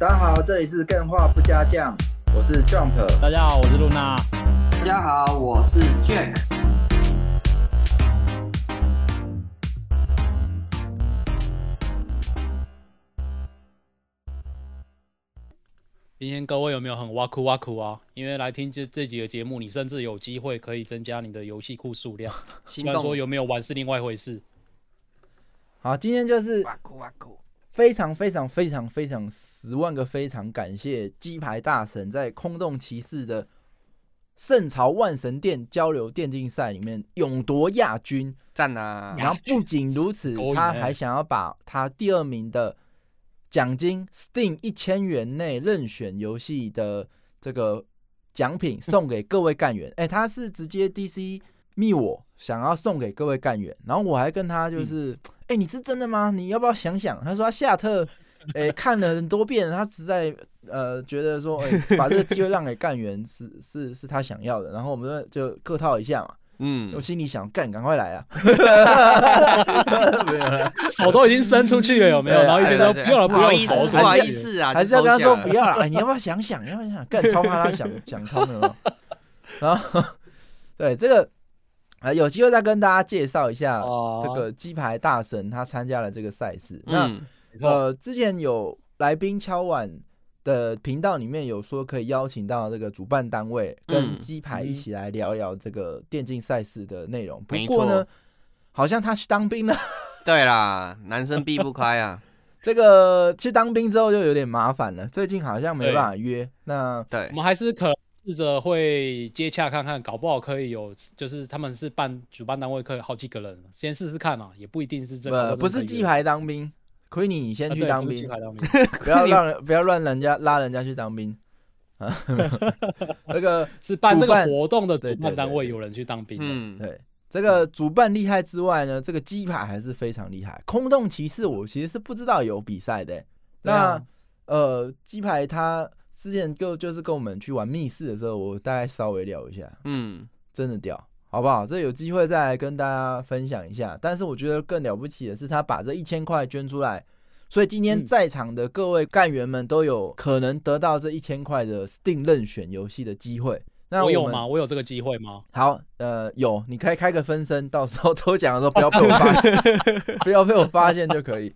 大家好，这里是更画不加酱，我是 Jump。大家好，我是露娜。大家好，我是 Jack。今天各位有没有很挖苦挖苦啊？因为来听这这几个节目，你甚至有机会可以增加你的游戏库数量。心虽然说，有没有玩是另外一回事。好，今天就是哇酷哇酷，非常非常非常非常十万个非常感谢鸡排大神在空洞骑士的圣朝万神殿交流电竞赛里面勇夺亚军。赞啊！然后不仅如此，他还想要把他第二名的奖金 Steam 一千元内任选游戏的这个奖品送给各位干员。哎、他是直接 DC 密我，想要送给各位干员。然后我还跟他就是，哎、你是真的吗？你要不要想想？他说他夏特。哎、看了很多遍，他实在呃觉得说，哎、把这个机会让给干员是是是他想要的，然后我们就客套一下嘛，嗯我，心里想，干，赶快来啊！没有啦手都已经伸出去了，有没有？然后一边说不要了，不要了，不好意思，手不好意思啊，还是要跟他说不要了，哎，你要不要想想？要不要想想？干，超怕他想想通了。然后，对这个，呃，有机会再跟大家介绍一下哦这个鸡排大神他参加了这个赛事。那呃，之前有来宾敲碗的频道里面有说可以邀请到这个主办单位跟嗯鸡排一起来聊聊这个电竞赛事的内容。不过呢，好像他去当兵了。对啦，男生避不开啊，这个去当兵之后就有点麻烦了，最近好像没办法约。那对我，们还是可能试着会接洽看看，搞不好可以有，就是他们是办主办单位，可以好几个人，先试试看嘛，也不一定是这个。呃不是鸡排当兵，亏你你先啊去当兵对 不要让人不要乱人家拉人家去当兵啊。那个 是办这个活动的主办单位有人去当兵的。嗯，对这个主办厉害之外呢，这个鸡排还是非常厉害。空洞骑士我其实是不知道有比赛的欸、对啊那呃鸡排他之前就就是跟我们去玩密室的时候，我大概稍微聊一下，嗯，真的屌，好不好？这有机会再来跟大家分享一下。但是我觉得更了不起的是，他把这一千块捐出来，所以今天嗯在场的各位干员们都有可能得到这一千块的 Steam 任选游戏的机会。那们我有吗？我有这个机会吗？好，呃，有，你可以开个分身，到时候抽奖的时候不要被我发现，不要被我发现就可以，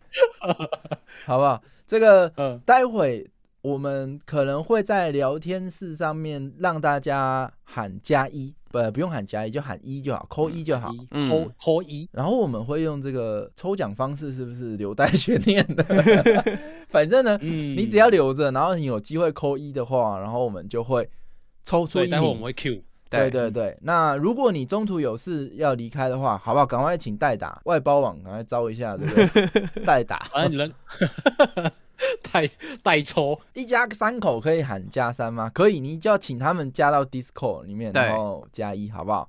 好不好？这个嗯，待会我们可能会在聊天室上面让大家喊加一，不，不用喊加一，就喊一就好，扣一就好。一嗯抽抽一，然后我们会用这个抽奖方式，是不是留待悬念的？反正呢，嗯，你只要留着，然后你有机会扣一的话，然后我们就会抽出对，一名待会我们。会 Q，对对对，那如果你中途有事要离开的话，好不好？赶快请代打外包网，赶快招一下这个 代打。反正人代代 抽，一家三口可以喊加三吗？可以，你就要请他们加到 Discord 里面，然后加一，好不好？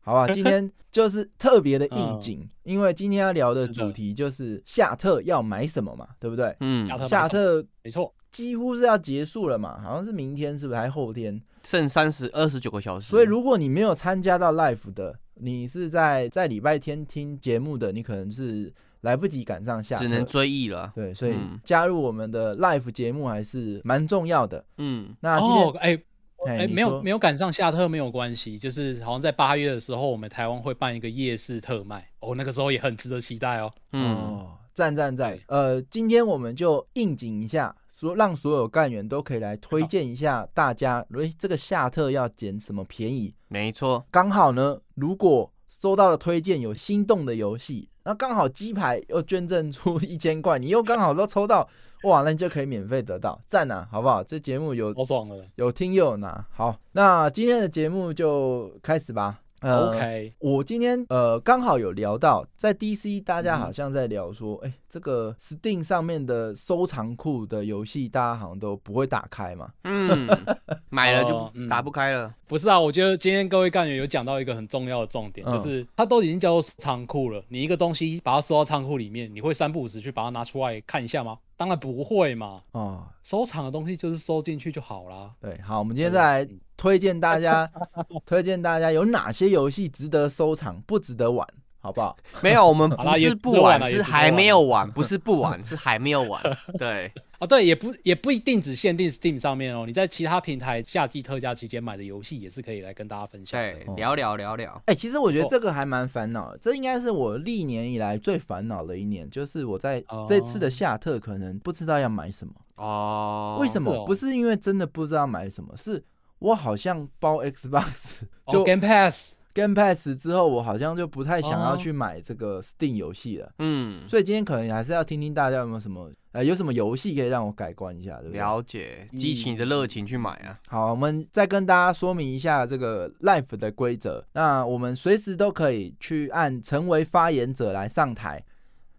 好吧，今天就是特别的应景，因为今天要聊的主题就是夏特要买什么嘛，对不对？嗯夏特没错，几乎是要结束了嘛，好像是明天，是不是？还后天？剩三十二十九个小时，所以如果你没有参加到 live 的，你是在在礼拜天听节目的，你可能是来不及赶上下，只能追忆了，对，所以嗯。加入我们的 live 节目还是蛮重要的。嗯，那今天哦，哎哎，没有没有赶上夏特没有关系，就是好像在八月的时候，我们台湾会办一个夜市特卖，哦，那个时候也很值得期待哦。嗯，哦，赞赞赞！呃，今天我们就应景一下，所让所有干员都可以来推荐一下大家，诶，这个夏特要捡什么便宜？没错，刚好呢，如果收到了推荐有心动的游戏，那刚好鸡排又捐赠出 一千块，你又刚好都抽到，哇，那你就可以免费得到，赞啊，好不好？这节目有好爽了。有听又有拿，好，那今天的节目就开始吧。呃 OK，我今天呃刚好有聊到，在 DC 大家嗯好像在聊说，哎、这个 Steam 上面的收藏库的游戏，大家好像都不会打开嘛。嗯，买了就打不开了，不是啊，我觉得今天各位干员有讲到一个很重要的重点，嗯就是它都已经叫做仓库了。你一个东西把它收到仓库里面，你会三不五时去把它拿出来看一下吗？当然不会嘛。哦，收藏的东西就是收进去就好啦。对，好，我们今天再来推荐大家，推荐大家有哪些游戏值得收藏，不值得玩，好不好？没有，我们不是不玩，是还没有玩，不是不玩，是还没有玩。对，啊，对，也不也不一定只限定 Steam 上面哦，你在其他平台夏季特价期间买的游戏也是可以来跟大家分享的。对，聊聊聊聊。哎、其实我觉得这个还蛮烦恼的，这应该是我历年以来最烦恼的一年，就是我在这次的夏特可能不知道要买什么。哦，为什么？不是因为真的不知道买什么，是我好像包 Xbox 哦 就 Game Pass，Game Pass 之后，我好像就不太想要哦去买这个 Steam 游戏了。嗯，所以今天可能还是要听听大家有没有什么呃有什么游戏可以让我改观一下，对不对？了解，激起你的热情去买啊。好，我们再跟大家说明一下这个 Life 的规则。那我们随时都可以去按成为发言者来上台。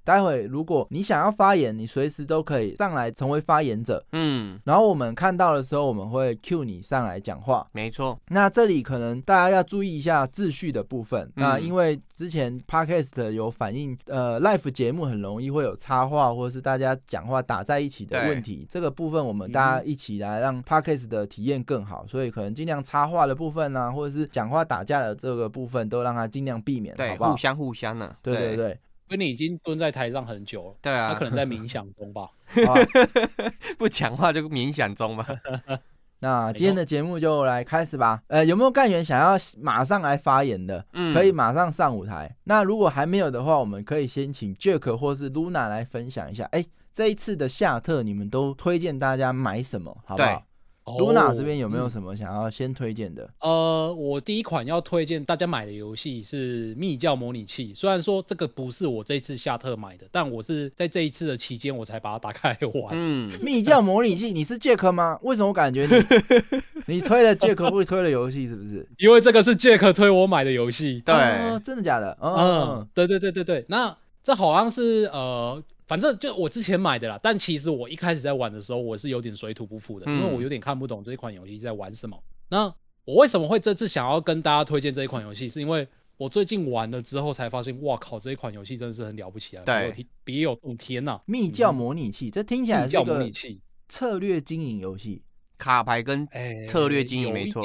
待会如果你想要发言，你随时都可以上来成为发言者。嗯，然后我们看到的时候，我们会 cue 你上来讲话。没错，那这里可能大家要注意一下秩序的部分。嗯那因为之前 podcast 有反映，呃，live 节目很容易会有插话或者是大家讲话打在一起的对问题。这个部分我们大家一起来让 podcast 的体验更好，所以可能尽量插话的部分呢、或者是讲话打架的这个部分，都让它尽量避免，对，好不好互？相互相呢。对对对，因为你已经蹲在台上很久了，对啊，他可能在冥想中吧。不讲话就冥想中嘛。那今天的节目就来开始吧。呃，有没有干员想要马上来发言的？嗯，可以马上上舞台。那如果还没有的话，我们可以先请 Jack 或是 Luna 来分享一下。哎、这一次的夏特，你们都推荐大家买什么，好不好？Luna 这边有没有？什么想要先推荐的？呃，我第一款要推荐大家买的游戏是《密教模拟器》，虽然说这个不是我这一次夏特买的，但我是在这一次的期间我才把它打开来玩。嗯，密教模拟器，你是 Jack 吗？为什么我感觉你 你推了 Jack 会推了游戏，是不是？因为这个是 Jack 推我买的游戏。对哦，真的假的？嗯嗯，对对对对对，那这好像是呃，反正就我之前买的啦，但其实我一开始在玩的时候，我是有点水土不服的，因为嗯我有点看不懂这一款游戏在玩什么。那我为什么会这次想要跟大家推荐这一款游戏，是因为我最近玩了之后才发现，哇靠，这一款游戏真的是很了不起啊！对别有洞天呐、密教模拟器，这听起来是一密教模个拟器，策略经营游戏。卡牌跟哎，策略经营没错。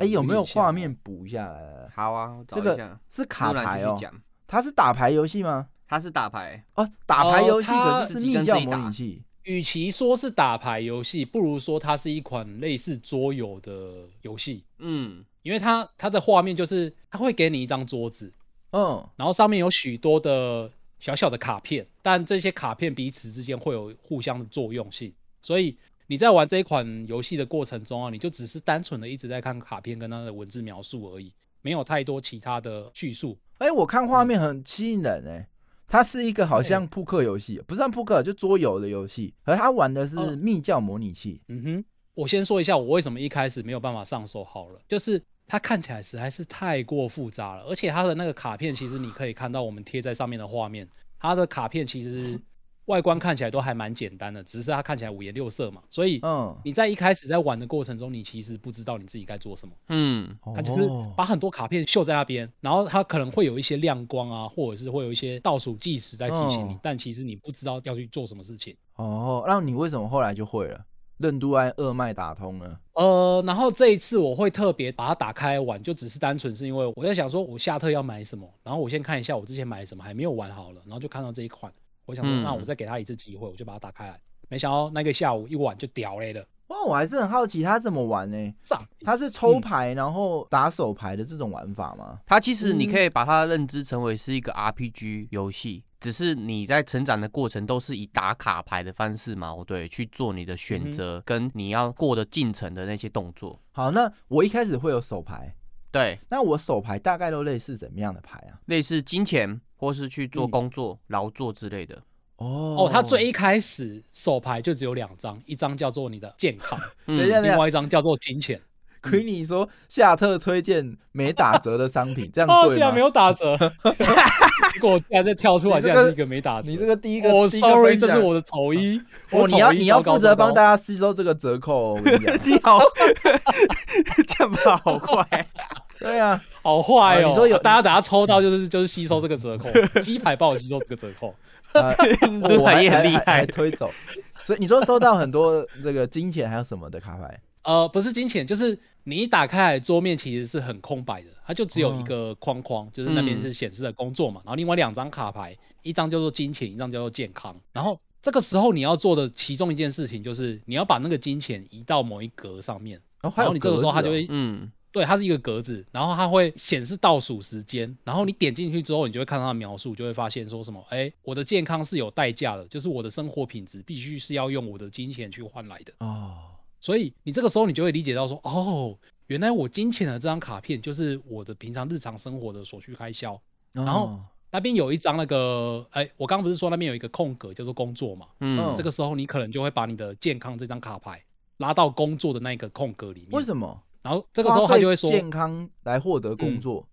哎、有没有画面？补一下好啊，我找这个一下是卡牌哦，它是打牌游戏吗？它是打牌，哦，打牌游戏，可是是密教模拟器。与其说是打牌游戏，不如说它是一款类似桌游的游戏。嗯，因为它它的画面就是它会给你一张桌子，嗯，然后上面有许多的小小的卡片，但这些卡片彼此之间会有互相的作用性，所以你在玩这一款游戏的过程中啊，你就只是单纯的一直在看卡片跟它的文字描述而已，没有太多其他的叙述。哎、我看画面很吸引人哎、它是一个好像扑克游戏，不是算扑克，就桌游的游戏，而他玩的是哦。密教模拟器。嗯哼，我先说一下我为什么一开始没有办法上手好了，就是它看起来实在是太过复杂了，而且它的那个卡片其实你可以看到我们贴在上面的画面，它的卡片其实外观看起来都还蛮简单的，只是它看起来五颜六色嘛，所以嗯，你在一开始在玩的过程中，你其实不知道你自己该做什么，嗯，它就是哦。把很多卡片秀在那边，然后它可能会有一些亮光啊，或者是会有一些倒数计时在提醒你，哦但其实你不知道要去做什么事情。哦，那你为什么后来就会了？任督安二脉打通了。呃，然后这一次我会特别把它打开玩，就只是单纯是因为我在想说，我下特要买什么，然后我先看一下我之前买什么还没有玩好了，然后就看到这一款，我想说，嗯那我再给他一次机会，我就把它打开来。没想到那个下午一玩就屌嘞了，哇，我还是很好奇他怎么玩呢、炸！他是抽牌然后打手牌的这种玩法吗？他其实你嗯可以把它认知成为是一个 RPG 游戏，只是你在成长的过程都是以打卡牌的方式嘛，对，去做你的嗯选择跟你要过的进程的那些动作。好，那我一开始会有手牌，对，那我手牌大概都类似怎么样的牌啊？类似金钱或是去做嗯工作、劳作之类的。哦哦，他最一开始手牌就只有两张，一张叫做你的健康，另外一张叫做金钱。Queenie 说夏特推荐没打折的商品，这样 哦，对吗？竟然没有打折，结果竟然再跳出来，这个竟然是一个没打折。你这个第一个，哦第一个，sorry，这是我的丑衣。哦，你要你要负责帮大家吸收这个折扣、哦，我跟你讲。你好，这样跑好快。对啊，好坏哦！啊你说有大家等下抽到就是就是吸收这个折扣，鸡排帮我吸收这个折扣。呃，我 我还也很厉害。推走。所以你说收到很多这个金钱还有什么的卡牌？呃，不是金钱，就是你一打开来，桌面其实是很空白的，它就只有一个框框，就是那边是显示的工作嘛，然后另外两张卡牌，一张叫做金钱，一张叫做健康，然后。这个时候你要做的其中一件事情就是你要把那个金钱移到某一格上面，然后你这个时候它就会嗯，对，它是一个格子，然后它会显示倒数时间，然后你点进去之后，你就会看到它的描述，就会发现说什么，哎，我的健康是有代价的，就是我的生活品质必须是要用我的金钱去换来的。哦哦，所以你这个时候你就会理解到说，哦，原来我金钱的这张卡片就是我的平常日常生活的所需开销。然后哦那边有一张那个，哎，我刚刚不是说那边有一个空格叫做工作嘛？嗯嗯这个时候你可能就会把你的健康这张卡牌拉到工作的那个空格里面。为什么？然后这个时候他就会说，健康来获得工嗯。作，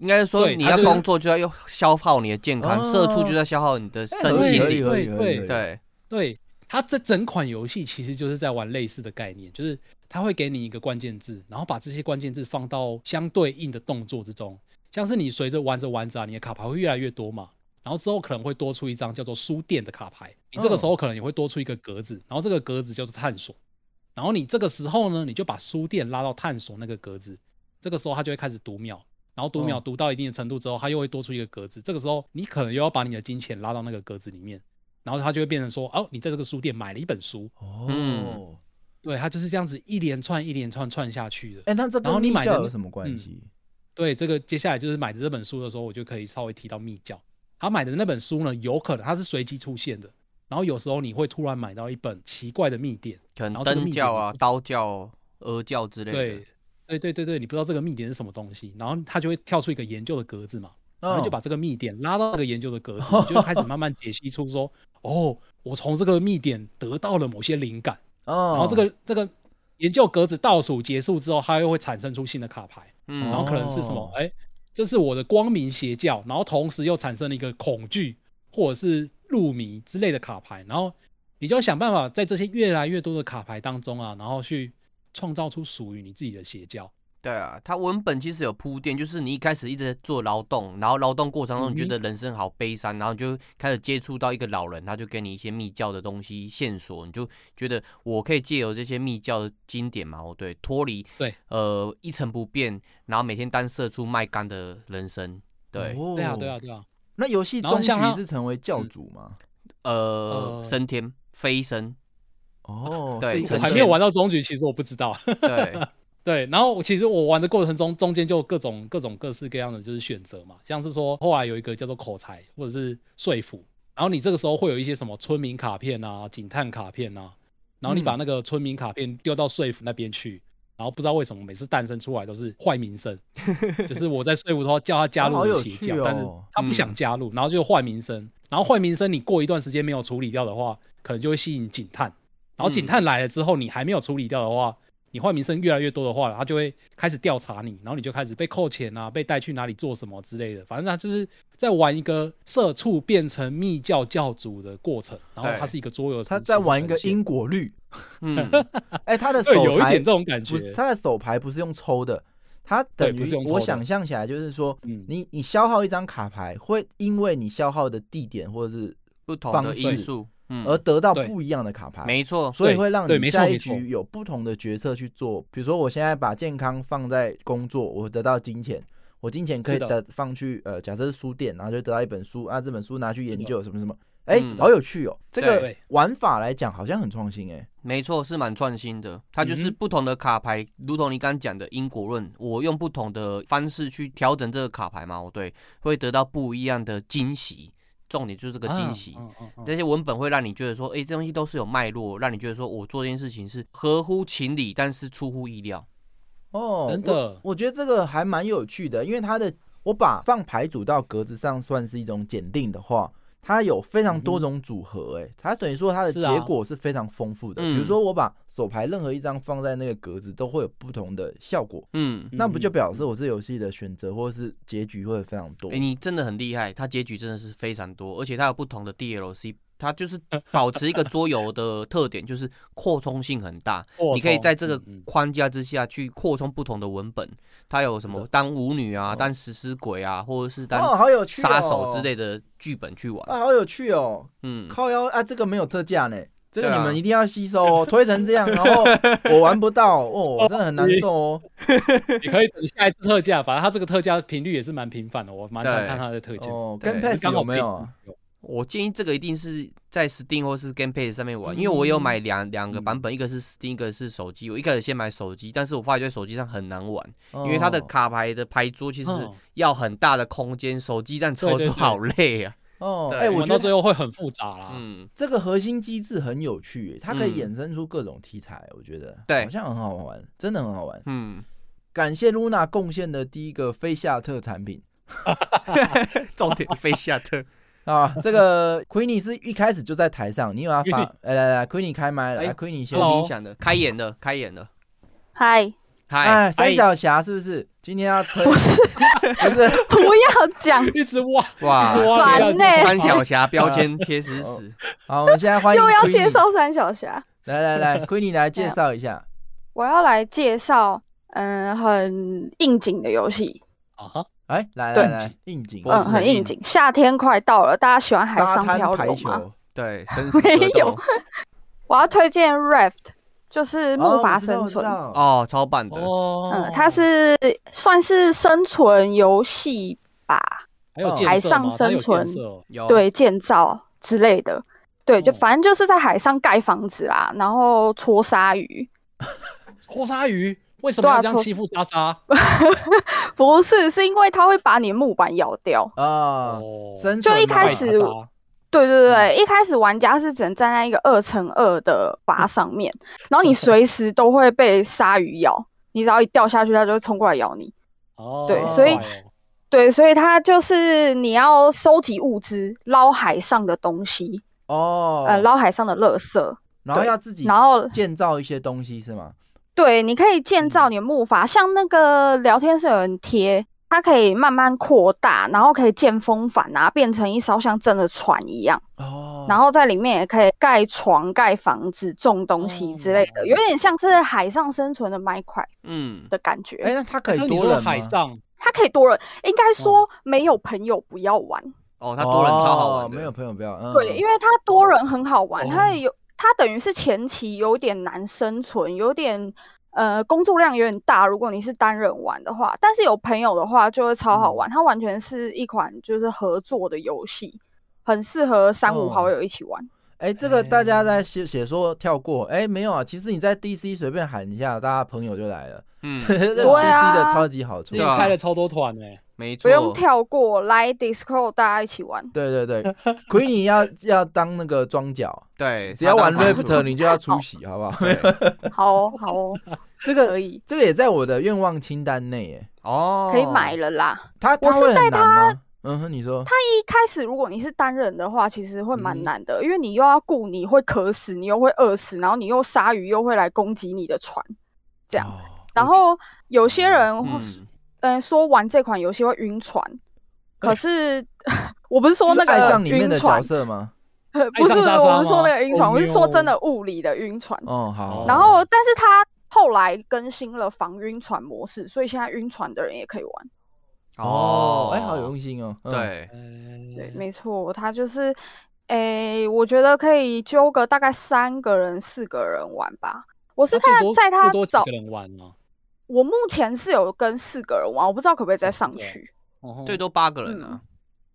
应该是说你要工作就要用消耗你的健康，哦。社畜就在消耗你的哎身心。对合理合理对，对。它这整款游戏其实就是在玩类似的概念，就是它会给你一个关键字，然后把这些关键字放到相对应的动作之中，像是你随着玩着玩着啊，你的卡牌会越来越多嘛，然后之后可能会多出一张叫做书店的卡牌，你这个时候可能也会多出一个格子，然后这个格子叫做探索，然后你这个时候呢，你就把书店拉到探索那个格子，这个时候它就会开始读秒。然后读秒哦读到一定的程度之后，它又会多出一个格子。这个时候，你可能又要把你的金钱拉到那个格子里面，然后它就会变成说，哦，你在这个书店买了一本书，哦嗯，对，它就是这样子一连串一连串串下去的。哎，那这然后跟密你买的有什么关嗯系？对，这个接下来就是买这本书的时候，我就可以稍微提到密教。他买的那本书呢，有可能它是随机出现的，然后有时候你会突然买到一本奇怪的密典，可能灯教啊、刀教、鹅教之类的。对，对对对对，你不知道这个密典是什么东西，然后它就会跳出一个研究的格子嘛，然后就嗯把这个密典拉到那个研究的格子，你就开始慢慢解析出说，哦，我从这个密典得到了某些灵感，哦，然后这个这个研究格子倒数结束之后，它又会产生出新的卡牌，嗯，然后可能是什么哦？哎、这是我的光明邪教，然后同时又产生了一个恐惧或者是入迷之类的卡牌，然后你就要想办法在这些越来越多的卡牌当中啊，然后去创造出属于你自己的邪教。对啊，它文本其实有铺垫，就是你一开始一直在做劳动，然后劳动过程中你觉得人生好悲伤，然后你就开始接触到一个老人，他就给你一些密教的东西线索，你就觉得我可以借由这些密教的经典嘛，哦对，脱离对呃一成不变，然后每天单射出卖干的人生，对，哦对啊，对啊，。对啊。那游戏终然后像它局是成为教主吗？呃呃升天飞升，哦，对我还没有玩到终局，其实我不知道。对，对，然后其实我玩的过程中，中间就各种各种各式各样的就是选择嘛，像是说后来有一个叫做口才或者是说服，然后你这个时候会有一些什么村民卡片啊、警探卡片啊，然后你把嗯那个村民卡片丢到说服那边去，然后不知道为什么每次诞生出来都是坏名声，就是我在说服他叫他加入邪教，但是哦他不想加入，然后就坏名声，然后坏名声你过一段时间没有处理掉的话，可能就会吸引警探，然后警嗯。探来了之后，你还没有处理掉的话，你坏名声越来越多的话，他就会开始调查你，然后你就开始被扣钱啊，被带去哪里做什么之类的。反正他就是在玩一个社畜变成密教教主的过程，然后对。它是一个桌游他在玩一个因果律。嗯，哎，他的，手牌有一点这种感觉。不是。他的手牌不是用抽的，他等于对不是用我想象起来就是说，嗯，你你消耗一张卡牌，会因为你消耗的地点或者是不同的因素，嗯，而得到不一样的卡牌。没错，所以会让对你下一局有不同的决策去做。比如说，我现在把健康放在工作，我得到金钱，我金钱可以的得放去呃，假设是书店，然后就得到一本书啊，这本书拿去研究什么什么，哎、嗯好有趣哦。这个玩法来讲好像很创新哎。没错，是蛮创新的。它就是不同的卡牌，如同你刚刚讲的因果论，我用不同的方式去调整这个卡牌嘛，哦对，会得到不一样的惊喜。重点就是这个惊喜，嗯嗯嗯。这些文本会让你觉得说，哎、这东西都是有脉络，让你觉得说我做这件事情是合乎情理，但是出乎意料。哦，真的。我，我觉得这个还蛮有趣的，因为它的我把放牌组到格子上算是一种检定的话，它有非常多种组合，哎、它等于说它的结果是非常丰富的。嗯比如说我把手牌任何一张放在那个格子，都会有不同的效果。嗯，那不就嗯表示我这游戏的选择或是结局会非常多哎、？你真的很厉害，它结局真的是非常多，而且它有不同的 DLC，它就是保持一个桌游的特点，就是扩充性很大。你可以在这个框架之下去扩充不同的文本，它有什么当舞女啊、哦当食尸鬼啊，或者是哦，当好有趣、哦！杀手之类的剧本去玩。啊，好有趣哦！嗯，靠腰啊，这个没有特价呢，这个你们一定要吸收哦。推成这样，然后 我玩不到哦，真的很难受哦。你可以等下一次特价，反正它这个特价频率也是蛮频繁的，我蛮常看它的特价。哦，跟 Pass 刚好有没？有？我建议这个一定是在 Steam 或是 Game Pass 上面玩，因为嗯我有买两两个版本，一个是 Steam，一个是手机。我一开始先买手机，但是我发觉手机上很难玩，因为它的哦卡牌的牌桌其实嗯要很大的空间，手机这样操作好累啊。哦，哎，我觉得最后会很复杂啦。嗯，这个核心机制很有趣，它可以嗯衍生出各种题材，我觉得对好像很好玩，真的很好玩。嗯，感谢露娜贡献的第一个非夏特产品 重点飞夏特，啊，这个 Queenie 是一开始就在台上，你有要发 Queenie？哎来来，Queenie 开麦了，Queenie 先。你想的，开演的，开演的。嗨，嗨，哎，三小侠是不是？今天要推不是，不是？不要讲，一直挖，哇一直挖烦呢三小侠标签贴死死。好，我们现在欢迎又要介绍三小侠。来来来，Queenie 来介绍一下。我要来介绍，嗯，很应景的游戏，啊哈，哎，来来来，应景，嗯，很应景。夏天快到了，大家喜欢海上漂流吗？对，生死 没有。我要推荐 Raft，就是木筏生存。哦，超棒的。哦，嗯，它是算是生存游戏吧，海上生存。对，建造之类的。对，就哦反正就是在海上盖房子啦，然后戳鲨鱼。戳鲨鱼为什么要这样欺负莎莎？不是，是因为它会把你的木板咬掉。啊，哦，生就一开始对对对，一开始玩家是只能站在一个二乘二的靶上面，然后你随时都会被鲨鱼咬，你只要一掉下去，它就会冲过来咬你。哦，对所以哦对，所以它就是你要收集物资，捞海上的东西，哦，呃，捞海上的垃圾，然后要自己然后建造一些东西是吗？对，你可以建造你的木筏，像那个聊天室有人贴，它可以慢慢扩大，然后可以建风帆啊，变成一艘像真的船一样。哦，然后在里面也可以盖床、盖房子、种东西之类的，哦有点像是海上生存的 Minecraft 嗯，的感觉。哎，那它可以多人吗？海上它可以多人，应该说没有朋友不要玩。哦，它多人超好玩。哦没有朋友不要，嗯对，因为它多人很好玩，哦它有它等于是前期有点难生存，有点呃工作量有点大。如果你是单人玩的话，但是有朋友的话就会超好嗯玩。它完全是一款就是合作的游戏，很适合三五哦好友一起玩。哎，这个大家在写写说跳过，哎，没有啊，其实你在 DC 随便喊一下，大家朋友就来了，嗯，这是对 DC 啊的超级好处最。近对啊开了超多团呢，没错。不用跳过，来 Discord 大家一起玩。对对对，Queenie 要要当那个庄脚，对，只要玩 Rift 你就要出席，好不好？好哦好哦，这个可以这个也在我的愿望清单内，耶，哦，可以买了啦。他我是很在难吗？嗯哼，你说他一开始如果你是单人的话，其实会嗯蛮难的，因为你又要顾你会渴死，你又会饿死，然后你又鲨鱼又会来攻击你的船，这样。哦然后有些人会嗯，嗯、说玩这款游戏会晕船，可是我不是说那个上里面的角晕船，色吗？不是我不是说那个晕船，哦我是说真的物理的晕船。哦，好。然后，但是他后来更新了防晕船模式，所以现在晕船的人也可以玩。哦，哎，好有用心哦。嗯，对，对，对没错，他就是，哎，我觉得可以揪个大概三个人、四个人玩吧。我是在那最多在它早最多几个，人玩呢？我目前是有跟四个人玩，我不知道可不可以再上去。哦最多八个人啊。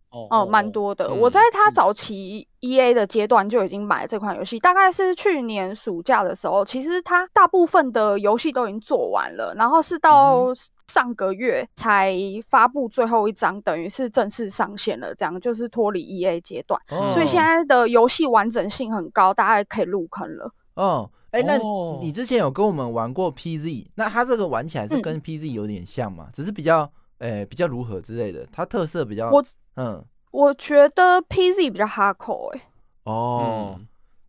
哦哦，蛮。多的。嗯我在它嗯早期 E A 的阶段就已经买了这款游戏，大概是去年暑假的时候。其实他大部分的游戏都已经做完了，然后是嗯到上个月才发布最后一章，等于是正式上线了，这样就是脱离 E A 阶段。哦所以现在的游戏完整性很高，大家可以入坑了。哦，哎，那哦。你之前有跟我们玩过 PZ，那它这个玩起来是嗯。跟 PZ 有点像嘛？只是比较，诶，比较如何之类的，它特色比较，我嗯，我觉得 P Z 比较 hardcore 哎、哦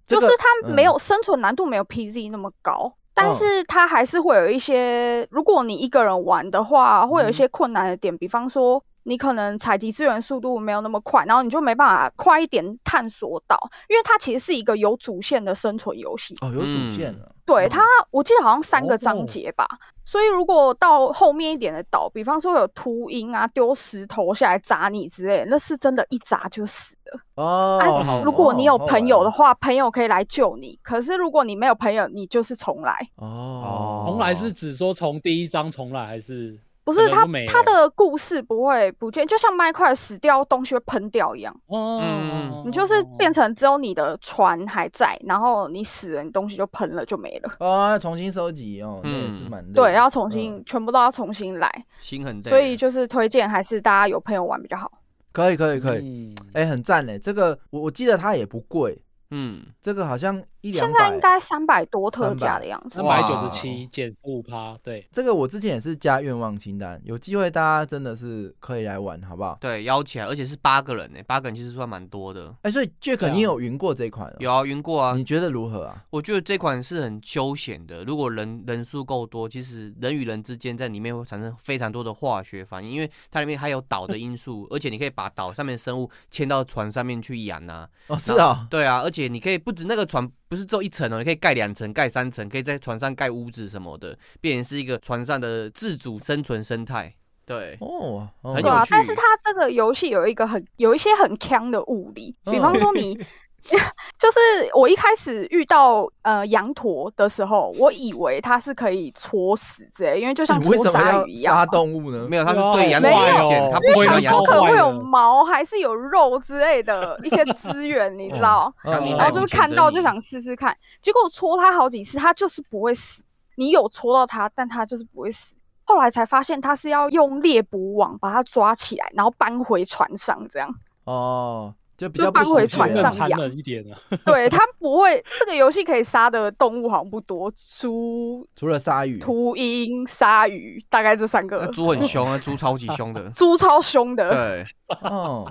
就是它没有、嗯生存难度没有 P Z 那么高，但嗯。是它还是会有一些，如果你一个人玩的话，会有嗯。一些困难的点，比方说。你可能采集资源速度没有那么快，然后你就没办法快一点探索到，因为它其实是一个有主线的生存游戏。哦有主线了，嗯对它，我记得好像三个章哦节吧，所以如果到后面一点的岛，比方说有秃鹰啊，丢石头下来砸你之类，那是真的一砸就死了。哦，啊如果你有朋友的玩话，朋友可以来救你。可是如果你没有朋友，你就是重来。哦，重来是指说从第一章重来还是？不是它整个就没了它的故事不会不见，就像麦块死掉，东西会喷掉一样。哦，嗯你就是变成只有你的船还在，然后你死了，你东西就喷了就没了。哦，要重新收集哦，那也是嗯蛮累对，要重嗯新、全部都要重新来，心很累。所以就是推荐还是大家有朋友玩比较好。可以可以可以，嗯，哎，很赞嘞，这个我我记得它也不贵，嗯，这个好像一两现在应。该三百多特价的样子三。百九十七减十五趴，对，这个我之前也是加愿望清单，有机会大家真的是可以来玩，好不好？对，邀起来，而且是八个人呢，八个人其实算蛮多的。哎，所以 Jack 啊你有云过这款哦？有啊，云过啊你，觉得如何啊？我觉得这款是很休闲的。如果人人数够多，其实人与人之间在里面会产生非常多的化学反应，因为它里面还有岛的因素，而且你可以把岛上面的生物迁到船上面去养啊。哦，是啊，对啊，而且你可以不止那个船不是只有一层哦，你可以盖两层、盖三层，可以在船上盖屋子什么的，变成是一个船上的自主生存生态。对，哦，哦。很有趣。啊，但是它这个游戏有一个很有一些很强的物理，比方说你，就是我一开始遇到呃羊驼的时候，我以为它是可以戳死之类，因为就像戳鲨鱼一样杀。动物呢？没有，它是对羊没有驼见，它不因为想可能会有毛，还是有肉之类的一些资源，你 知道？然后就是看到就。想试试看，结果戳它好几次，它就是不会死。你有戳到它，但它就是不会死。后来才发现它是要用猎捕网把它抓起来，然后搬回船上，这样。哦，就比就较搬回船上养忍一点啊。对，它不会。这个游戏可以杀的动物好像不多，猪、除了鲨鱼，秃鹰、鲨鱼，大概这三那个。猪很 凶啊，猪超级凶的。猪超凶的，对，哦，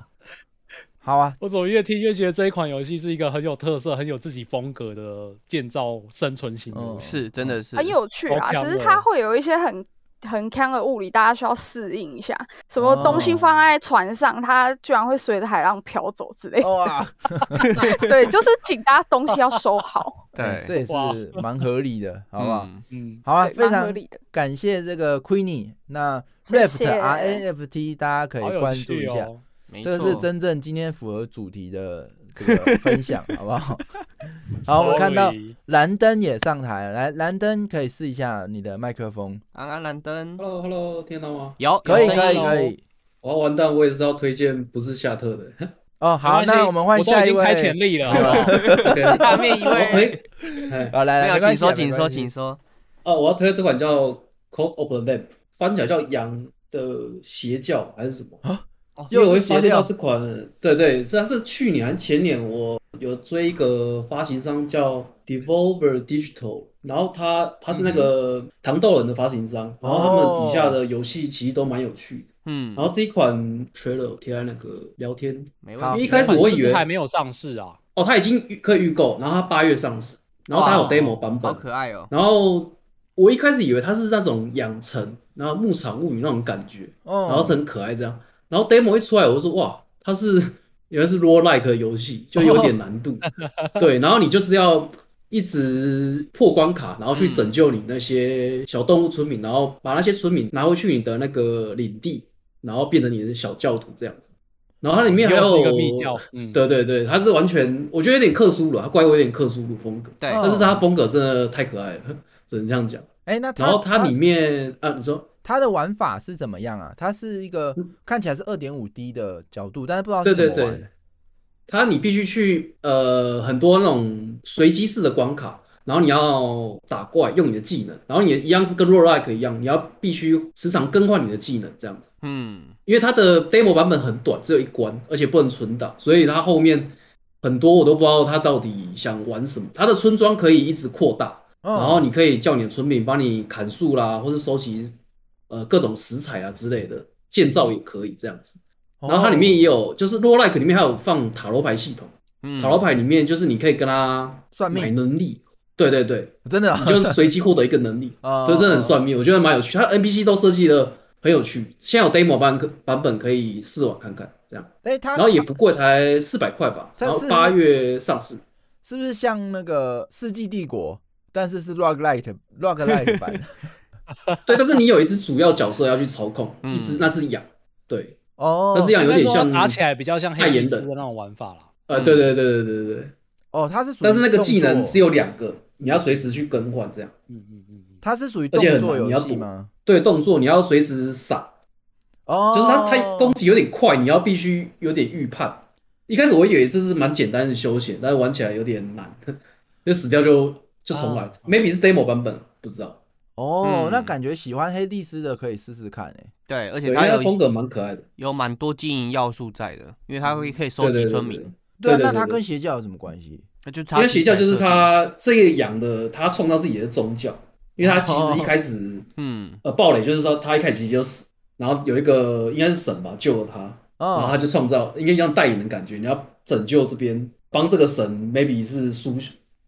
好啊，我怎么越听越觉得这一款游戏是一个很有特色、很有自己风格的建造生存型游嗯戏。是真的是很有趣啊。只是它会有一些很很坑的物理，大家需要适应一下。什么东西放在船上，它居然会随着海浪飘走之类的。哇，对，就是请大家东西要收好，哎对，这也是蛮合理的，好不好？嗯嗯，好啊，非常合理的。感谢这个 Queenie，那谢 Raft 谢 R A F T 大家可以关注一下。这个是真正今天符合主题的这个分享，好不好？好，我们看到蓝灯也上台了，来，蓝灯可以试一下你的麦克风，安安蓝灯 Hello Hello，听得到吗？有可以，可以，可以。我要，完蛋，我也是要推荐不是夏特的。哦，好，那我们换下一位。已经开潜力了，好不好？OK，下面一位，推，哎，好，来来，请说，请说，请说。哦，我要推这款叫《Code of the Lamp》，翻起来叫《羊的邪教》还是什么？因为又会发现到这款，对对，是它是去年还是前年，我有追一个发行商叫 Devolver Digital，然后他他是那个糖豆人的发行商，然后他们底下的游戏其实都蛮有趣的。嗯然，后这一款 trailer 贴在那个聊天，没问题。一开始我以为还没有上市啊。哦，他已经预可以预购，然后他八月上市，然后他有 demo 版本好，可爱哦。然后我一开始以为它是那种养成，然后牧场物语那种感觉，哦，然后是很可爱这样，然后 demo 一出来，我就说哇，它是原来是 roll like 游戏，就有点难度，对，然后你就是要。一直破关卡，然后去拯救你那些小动物村民，然后把那些村民拿回去你的那个领地，然后变成你的小教徒这样子。然后它里面还有一个密教，嗯，对对对，它是完全，我觉得有点克苏鲁，它怪物有点克苏鲁风格，对，哦但是它风格真的太可爱了，只能这样讲。哎，那然后它里面啊，你说它的玩法是怎么样啊？它是一个看起来是二点五 D 的角度，但是不知道是对对怎么玩对，它你必须去呃很多那种随机式的关卡，然后你要打怪用你的技能，然后你一样是跟 roguelike 一样，你要必须时常更换你的技能这样子。嗯，因为它的 demo 版本很短，只有一关，而且不能存档，所以它后面很多我都不知道它到底想玩什么。它的村庄可以一直扩大，嗯然后你可以叫你的村民帮你砍树啦，或是收集呃各种食材啊之类的，建造也可以这样子。然后它里面也有，就是 r o like 里面还有放塔罗牌系统，嗯。塔罗牌里面就是你可以跟他算命，能力，对对对，真的啊？你就是随机获得一个能力，哦。这真的很算命，我觉得蛮有趣。它 NPC 都设计的很有趣，现在有 demo 版可版本可以试玩看看，这样，哎，它然后也不贵，才四百块吧，然后八月上市。是不是像那个《世纪帝国》，但是是 roguelite roguelite 版？对，但是你有一只主要角色要去操控，嗯一只那只羊，对，哦，那只羊有点像应该说打起来比较像黑帝太严的那种玩法啦。呃，嗯对对对对对对对，哦，它是属于但是那个技能只有两个，你要随时去更换这样。嗯嗯嗯嗯，它是属于而且很动作游戏吗？对动作你要随时闪，哦，就是它它攻击有点快，你要必须有点预判。一开始我以为这是蛮简单的休闲，但是玩起来有点难，就死掉就就重来、啊 m a y b e 是 demo 版本，不知道。哦，嗯。那感觉喜欢黑帝斯的可以试试看诶。对，而对，因为且它有它风格蛮可爱的。有蛮多经营要素在的，因为它会可以收对对对对集村民，对啊，对对对那它跟邪教有什么关系？那就是因为邪教就是他这个养的，他创造自己的宗教，因为他其实一开始，嗯，呃暴雷就是说他一开始其实就死，然后有一个应该是神吧救了他，然后他哦，就创造应该像代言的感觉，你要拯救这边，帮这个神 maybe 是苏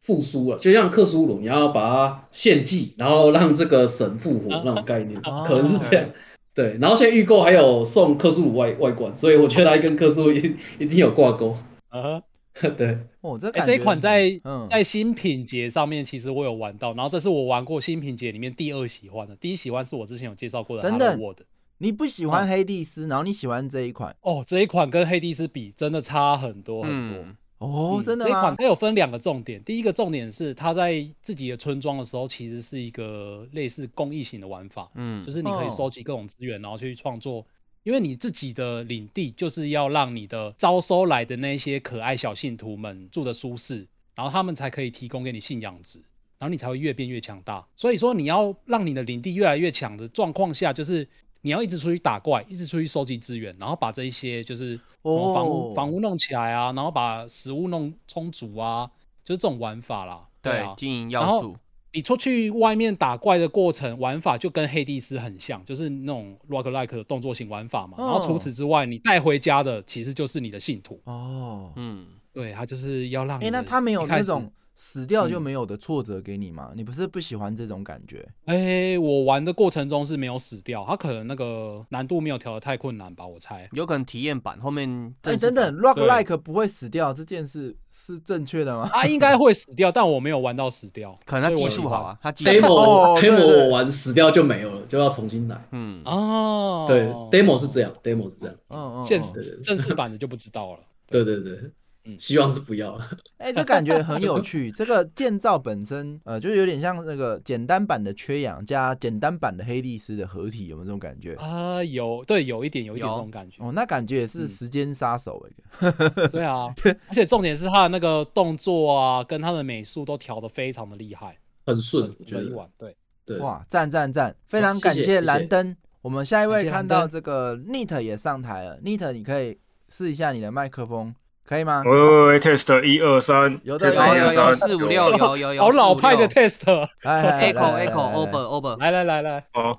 复苏了，就像克苏鲁，你要把它献祭，然后让这个神复活那种概念，哦可能是这样。对，然后现在预购还有送克苏鲁外外观，所以我觉得它跟克苏鲁一 一定有挂钩。啊，对，哦，这哎、这一款在、嗯在新品节上面，其实我有玩到，然后这是我玩过新品节里面第二喜欢的，第一喜欢是我之前有介绍过的等等 World。你不喜嗯欢黑帝斯，然后你喜欢这一款哦，这一款跟黑帝斯比，真的差很多很多。嗯哦，嗯真的吗？这一款它有分两个重点，第一个重点是它在自己的村庄的时候，其实是一个类似公益型的玩法，嗯，就是你可以哦收集各种资源，然后去创作。因为你自己的领地就是要让你的招收来的那些可爱小信徒们住的舒适，然后他们才可以提供给你信仰值，然后你才会越变越强大。所以说你要让你的领地越来越强的状况下，就是你要一直出去打怪，一直出去收集资源，然后把这一些就是什么房屋、哦房屋弄起来啊，然后把食物弄充足啊，就是这种玩法啦。对经营然后要素，你出去外面打怪的过程玩法就跟黑帝斯很像，就是那种 rock like 的动作型玩法嘛。然后除此之外，你带回家的其实就是你的信徒。哦，嗯，对，他就是要让哎，你的那他没有那种死掉就嗯没有的挫折给你吗？你不是不喜欢这种感觉？哎，我玩的过程中是没有死掉，他可能那个难度没有调的太困难吧，我猜。有可能体验版后面哎，等等，rock like 不会死掉这件事是正确的吗？他应该会死掉，但我没有玩到死掉，可能他技术好啊，他技术 demo demo 我玩死掉就没有了，就要重新来。嗯，哦。对，demo 是这样，demo 是这样。嗯嗯，现嗯实正式版的就不知道了。对对对，嗯希望是不要。哎、这感觉很有趣。这个建造本身，呃，就有点像那个简单版的缺氧加简单版的黑帝斯的合体，有没有这种感觉？啊，有对，有一点，有一点这种感觉。哦，那感觉也是嗯时间杀手哎、对啊，而且重点是他的那个动作啊，跟他的美术都调的非常的厉害，很顺，很我觉得一玩。对，对，哇，赞赞赞！非常感谢蓝灯。我们下一位看到这个 Neat 也上台了，Neat 你可以试一下你的麦克风，可以吗？喂喂喂，test 一二三，有的有有有四五六有有有，好老派的 test，来 echo echo over over，来来来。来，好，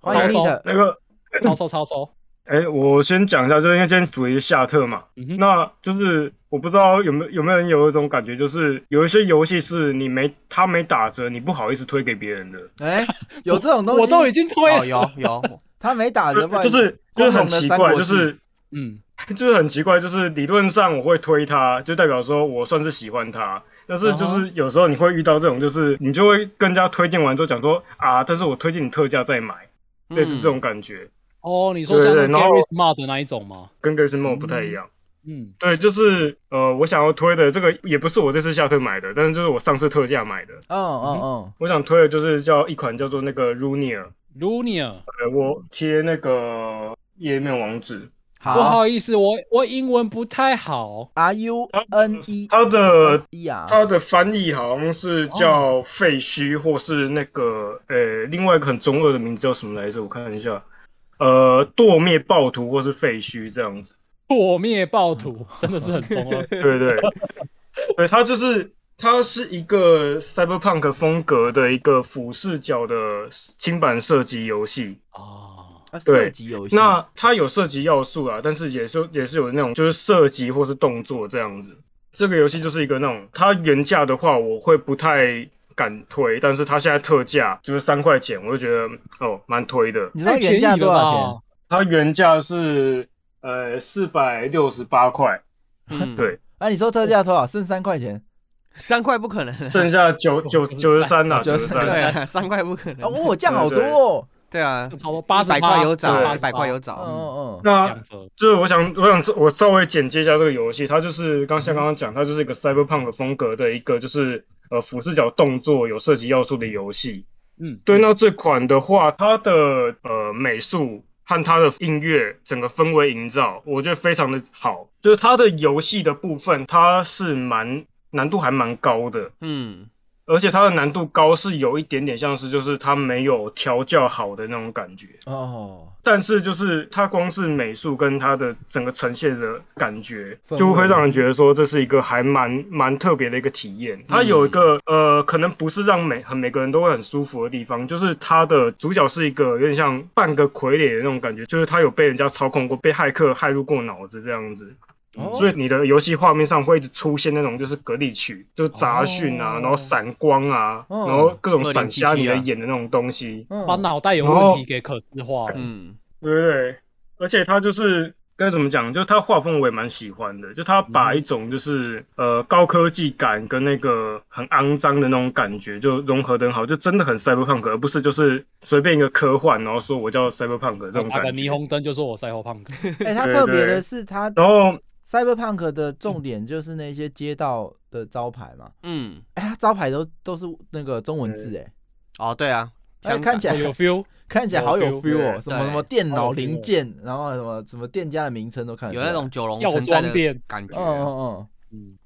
欢迎。那个，超收超收。哎，我先讲一下，就是因为今天主题是夏特嘛，嗯，那就是我不知道有没有有没有人有一种感觉，就是有一些游戏是你没他没打折，你不好意思推给别人的，哎、有这种东西，我都已经推。有有，他没打折，就是就是很奇怪，就是嗯，就是很奇怪，就是理论上我会推他，就代表说我算是喜欢他。但是就是有时候你会遇到这种，就是你就会跟人家推荐完之后讲说啊，但是我推荐你特价再买，类似这种感觉，哦，你说像 Gary Smart 的那一种吗？跟 g a r y Smart 不太一样。嗯，对，就是呃，我想要推的这个也不是我这次下推买的，但是就是我上次特价买的。嗯嗯嗯，我想推的就是叫一款叫做那个 Runia，Lunia，呃，我贴那个页面网址。不好好意思，我我英文不太好。，R U N E 它的 E 啊，它的翻译好像是叫废墟，或是那个呃，另外一个很中二的名字叫什么来着？我看一下，呃，堕灭暴徒或是废墟这样子。破灭暴徒真的是很中二。对 对，对，它就是它是一个 cyberpunk 风格的一个俯视角的轻版射击游戏。啊，啊对那它有涉及要素啊，但是也是也是有那种就是涉及或是动作这样子。这个游戏就是一个那种，它原价的话我会不太敢推，但是它现在特价就是三块钱，我就觉得哦蛮推的。你知道原价多少吧钱？？它原价是呃四百六十八块，嗯，对，啊，你说特价多少？剩三块钱三块不可能，剩下九九九十三了，九十三。三块不可啊！能，哦，降好多哦。对啊，就差不多八十百块有找，对一百块有嗯找，嗯。嗯，那。就是我想，我想我稍微简介一下这个游戏，它就是刚像刚刚讲，它就是一个 cyberpunk 风格的一个就是呃俯视角动作有射击要素的游戏。嗯，对，那这款的话，它的呃美术和它的音乐整个氛围营造，我觉得非常的好。就是它的游戏的部分，它是蛮难度还蛮高的，嗯，而且它的难度高是有一点点像是就是它没有调教好的那种感觉。哦，但是就是它光是美术跟它的整个呈现的感觉，就会让人觉得说这是一个还蛮蛮特别的一个体验。它有一个呃，可能不是让每很每个人都会很舒服的地方，就是它的主角是一个有点像半个傀儡的那种感觉，就是他有被人家操控过，被骇客害入过脑子这样子。哦。所以你的游戏画面上会一直出现那种就是隔离区，就是杂讯啊，哦。然后闪光啊，哦。然后各种闪瞎你的2077啊眼的那种东西。嗯把脑袋有问题给可视化。了。嗯，对对对，而且他就是该怎么讲，就是他画风我也蛮喜欢的，就他把一种就是、呃高科技感跟那个很肮脏的那种感觉就融合得很好，就真的很 cyberpunk，而不是就是随便一个科幻，然后说我叫 cyberpunk 这种打个感觉。霓虹灯就说我赛后胖哥，哎，它对特别对。的是它然后 Cyberpunk 的重点就是那些街道的招牌嘛，嗯，哎，它招牌都都是那个中文字，哎，哦，对啊，看起来有 feel。看起来好有有 feel 什么什么电脑零件，然后什么什么店家的名称都看得出来。有那种九龙药城寨的感觉嗯嗯。嗯。嗯，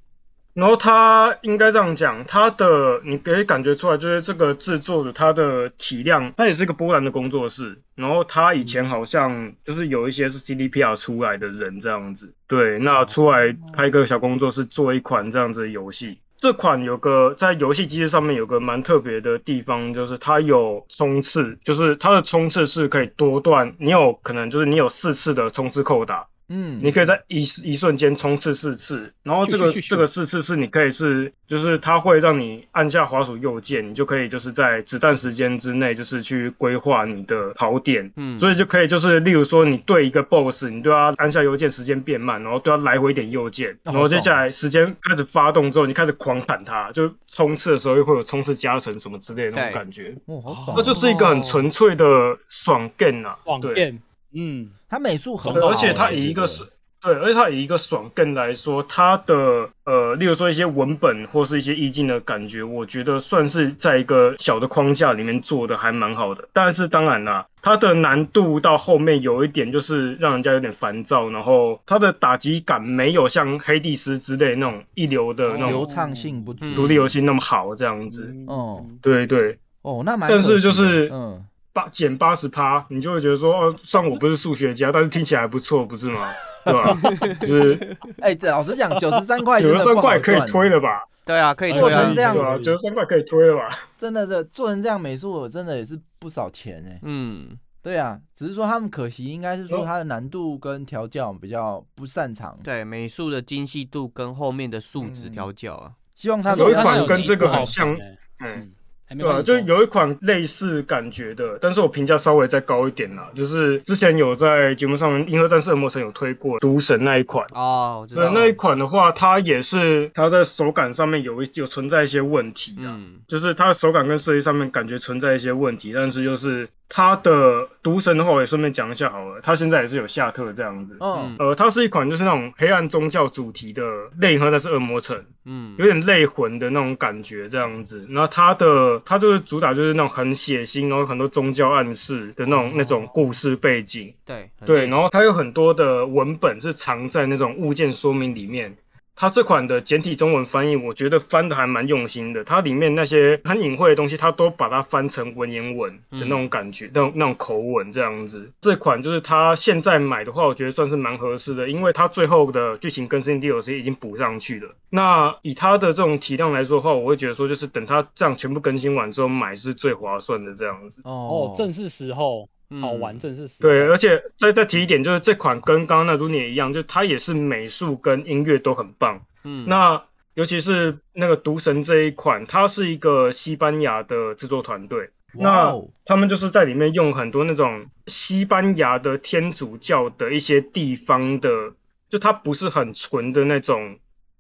然后他应该这样讲，他的你可以感觉出来，就是这个制作的他的体量，他也是一个波兰的工作室。然后他以前好像就是有一些是 CDPR 出来的人这样子，对，那出来开一个小工作室做一款这样子的游戏。这款有个在游戏机制上面有个蛮特别的地方，就是它有冲刺，就是它的冲刺是可以多段，你有可能就是你有四次的冲刺扣打，嗯，你可以在一一瞬间冲刺四次，然后这个咻咻咻咻这个四次是你可以是，就是它会让你按下滑鼠右键，你就可以就是在子弹时间之内，就是去规划你的跑点。嗯，所以就可以就是，例如说你对一个 BOSS，你对它按下右键，时间变慢，然后对它来回点右键，然后接下来时间开始发动之后，你开始狂砍它，就冲刺的时候又会有冲刺加成什么之类的那种感觉，哦，好爽哦，那就是一个很纯粹的爽 game 啊，对。网店，嗯，它美术很好，而且它我觉得以一个爽，对，而且它以一个爽更来说，它的呃，例如说一些文本或是一些意境的感觉，我觉得算是在一个小的框架里面做的还蛮好的。但是当然啦，它的难度到后面有一点就是让人家有点烦躁，然后它的打击感没有像黑帝斯之类那种一流的那种流畅性不足，嗯独立游戏那么好这样子。哦对对，哦，那蛮但是就是嗯，八减八十趴，你就会觉得说，哦，算我不是数学家，但是听起来还不错，不是吗？对吧？就是哎，这老实讲，九十三块九十三块可以，推了吧？对啊，可以做成这。样？九十三块可以推了吧？真的这做成这样美术，我真的也是不少钱哎。嗯，对啊，只是说他们可惜，应该是说哦它的难度跟调教比较不擅长。对，美术的精细度跟后面的数值嗯调教啊。希望它有一它款跟这个好很像嗯，还没对啊，就有一款类似感觉的，但是我评价稍微再高一点啦。就是之前有在节目上面《银河战士恶魔城》有推过《毒神》那一款。哦，我知对道。那一款的话，它也是它在手感上面有一有存在一些问题啊，嗯就是它的手感跟设计上面感觉存在一些问题，但是就是它的毒神的话，我也顺便讲一下好了，它现在也是有下特这样子。嗯呃，它是一款就是那种黑暗宗教主题的《类银河战士恶魔城》，嗯有点类魂的那种感觉这样子。然后它的它就是主打就是那种很血腥，然后很多宗教暗示的那种、那种故事背景。对对，然后它有很多的文本是藏在那种物件说明里面。它这款的简体中文翻译，我觉得翻的还蛮用心的。它里面那些很隐晦的东西，它都把它翻成文言文的那种感觉，那种那种口吻这样子。这款就是它现在买的话，我觉得算是蛮合适的，因为它最后的剧情更新 DLC 已经补上去了。那以它的这种体量来说的话，我会觉得说，就是等它这样全部更新完之后买是最划算的这样子。哦哦，正是时候，好玩，嗯正是。对，而且再再提一点，就是这款跟刚刚那 Luni 一样，就它也是美术跟音乐都很棒。嗯，那尤其是那个《毒神》这一款，它是一个西班牙的制作团队，那哦他们就是在里面用很多那种西班牙的天主教的一些地方的，就它不是很纯的那种，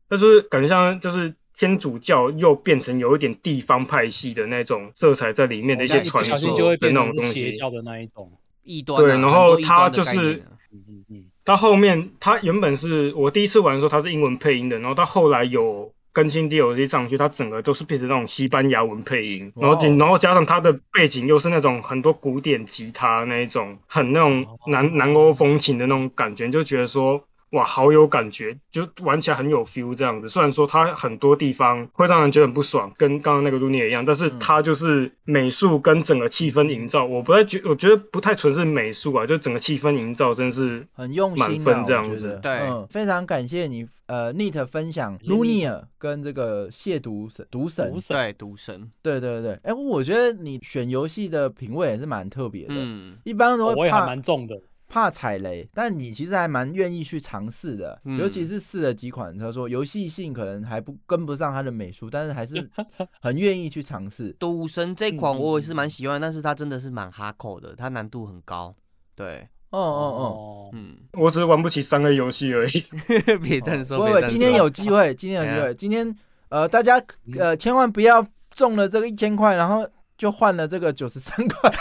它就是感觉像就是天主教又变成有一点地方派系的那种色彩在里面的一些传说的那种东西。邪教的那一种。异端啊对然后很多异端的它就是概念啊嗯嗯嗯，它后面他原本是我第一次玩的时候，他是英文配音的，然后他后来有更新 DLC 上去，它整个都是变成那种西班牙文配音，然后然后加上他的背景又是那种很多古典吉他那一种，很那种南南欧风情的那种感觉，就觉得说。哇，好有感觉，就玩起来很有 feel 这样子。虽然说它很多地方会让人觉得很不爽，跟刚刚那个 l u n 一样，但是它就是美术跟整个气氛营造，我不太觉，我觉得不太纯是美术啊，就整个气氛营造真是很用心满分啊，这样子。对。嗯，非常感谢你呃 Neat 分享谢谢 Lunia 跟这个亵渎神毒神。毒，神。对，毒神，对对对，哎，我觉得你选游戏的品味也是蛮特别的，嗯，一般都我也还会怕蛮重的。怕踩雷，但你其实还蛮愿意去尝试的，嗯。尤其是试了几款，他说游戏性可能还不跟不上它的美术，但是还是 很愿意去尝试。赌神这款嗯我也是蛮喜欢，但是它真的是蛮哈口的，它难度很高。对，哦哦哦，嗯，我只是玩不起三 A 游戏而已。哦，别这样说，今天有机会，今天有机哎会，今天呃，大家呃千万不要中了这个一千块，然后就换了这个九十三块，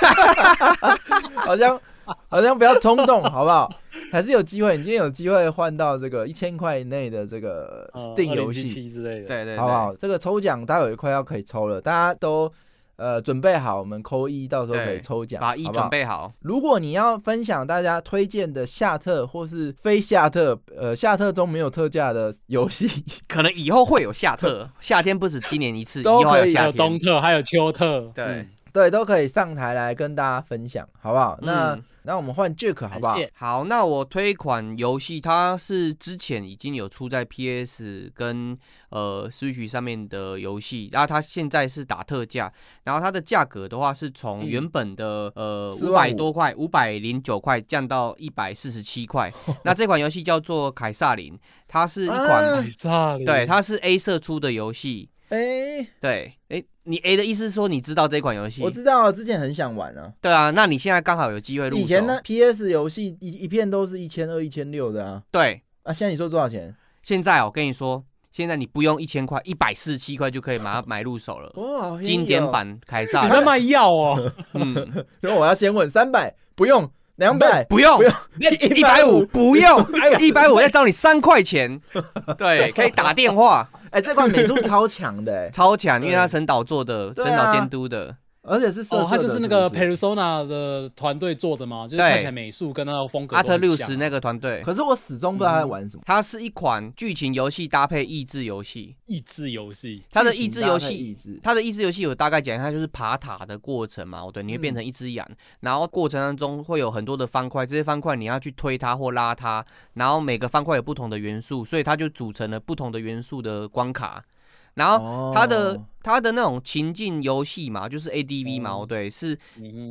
好像 好像不要冲动，好不好？还是有机会，你今天有机会换到这个一千块以内的这个呃 Steam 游戏，之类的。对对对，好不好？这个抽奖待会有一块要可以抽了，大家都呃准备好，我们扣一，到时候可以抽奖，把一准备好。如果你要分享大家推荐的夏特或是非夏特，呃，夏特中没有特价的游戏，可能以后会有夏特，夏天不止今年一次，以都后还可以有冬。特，还有秋特。对嗯，对，都可以上台来跟大家分享，好不好？那、嗯那我们换 Jack 好不好？好，那我推一款游戏，它是之前已经有出在 PS 跟呃 Switch 上面的游戏，然后它现在是打特价，然后它的价格的话是从嗯原本的、呃五。百多块，五百零九块降到一百四十七块。那这款游戏叫做凯撒林，它是一款、对，它是 A 社出的游戏。哎、对，哎，你 A 的意思是说你知道这款游戏？我知道，之前很想玩啊。对啊，那你现在刚好有机会入手。以前呢，PS 游戏一一片都是一千二、一千六的啊。对，啊，现在你说多少钱？现在我跟你说，现在你不用一千块，一百四十七块就可以把它买入手了。哇，好哦经典。版凯撒林，你在卖药哦？嗯，然后我要先问，三百不用，两百不用一百五不用，150一百五再找你三块钱，对，可以打电话，哎、这款美术超强的、哎，超强，因为对。它神导做的，对啊。神导监督的，而且是色色的哦，他就是那个 Persona 的团队做的嘛，就是看起来美术跟那个风格阿特六十那个团队，可是我始终不知道他在玩什么。它是一款剧情游戏搭配益智游戏，益智游戏。它的益智游戏它的益智游戏有大概讲一下，就是爬塔的过程嘛，对，你会嗯。变成一只羊，然后过程当中会有很多的方块，这些方块你要去推它或拉它，然后每个方块有不同的元素，所以它就组成了不同的元素的关卡。然后哦它的、它的那种情境游戏嘛，就是 ADV 嘛，哦对，是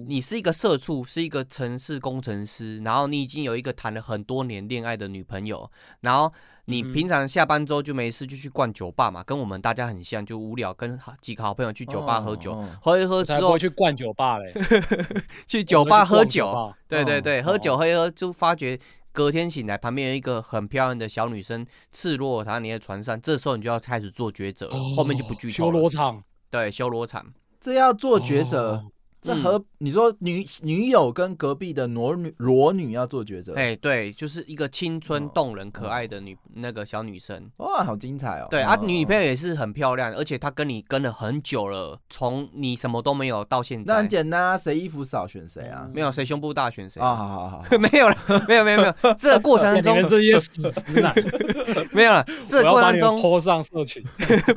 你是一个社畜，是一个城市工程师，然后你已经有一个谈了很多年恋爱的女朋友，然后你平常下班之后就没事就去逛酒吧嘛，跟我们大家很像，就无聊跟好几个好朋友去酒吧喝酒，哦喝一喝之后去灌酒吧嘞。去酒吧喝我酒，对对对，喝酒哦喝一喝就发觉。隔天醒来，旁边有一个很漂亮的小女生赤裸躺在你的床上，这时候你就要开始做抉择了，后面就不剧透了。修罗。场。对，修罗场，这要做抉择，哦这和你说女女友跟隔壁的裸女裸女要做抉择，哎、对，就是一个青春哦动人、可爱的女那个小女生。哇，好精彩哦！对啊，女女朋友也是很漂亮，而且她跟你跟了很久了，从你什么都没有到现在那很，简单啊，谁衣服少选谁啊？没有谁胸部大选谁啊，好好好，没有了，没有没有 没有，这个过程中这些死直男，没有了，这过程中拖上社群。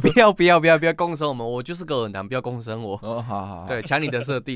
不要不要不要不要攻审我们，我就是个耳男，不要攻审我。哦，好好好，对，抢你的设定。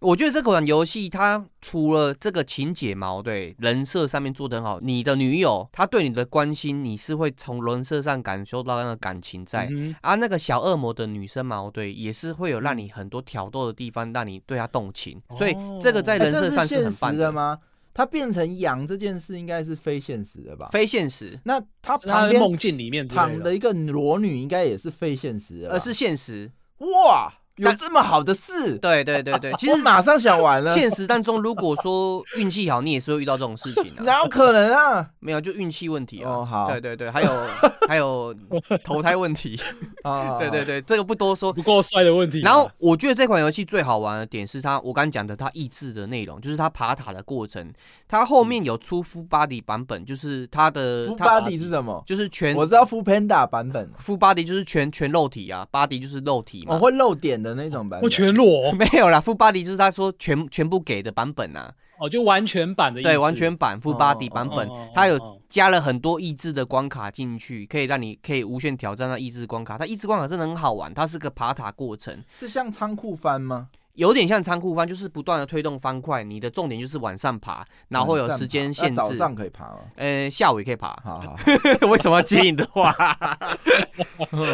我觉得这款游戏它除了这个情节矛，对人设上面做得很好，你的女友她对你的关心，你是会从人设上感受到那个感情在。嗯啊，那个小恶魔的女生矛，对，也是会有让你很多挑逗的地方，让你对她动情，所以这个在哎人设上是很棒现实的？吗？它变成羊这件事应该是非现实的吧？非现实，那它是他的旁边梦境里面躺的一个裸女应该也是非现实的，而是现实。哇，有这么好的事？对对对对，其实马上想完了，现实当中，如果说运气好，你也是会遇到这种事情的、哪有可能啊？没有，就运气问题啊。哦好对对对，还有 还有投胎问题。啊，对对对，这个不多说。不够帅的问题。然后我觉得这款游戏最好玩的点是它，我刚刚讲的它益智的内容，就是它爬塔的过程。它后面有出 Full Body 版本，就是它的，Full Body 是什么？就是全我知道 Full Panda 版本，Full Body 就是全全肉体啊，Body 就是肉体嘛。我会露点的那种版会本。全裸 没有啦，Full Body 就是他说全全部给的版本啊，哦，就完全版的意思。对，完全版 Full 哦 Body 哦版本它有哦加了很多益智的关卡进去，可以让你可以无限挑战那益智关卡。它益智关卡真的很好玩，它是个爬塔过程，是像仓库翻吗？有点像仓库方，就是不断的推动方块，你的重点就是往上爬，然后有时间限制。那早上可以爬吗？呃，下午也可以爬。好好，为什么要接你的话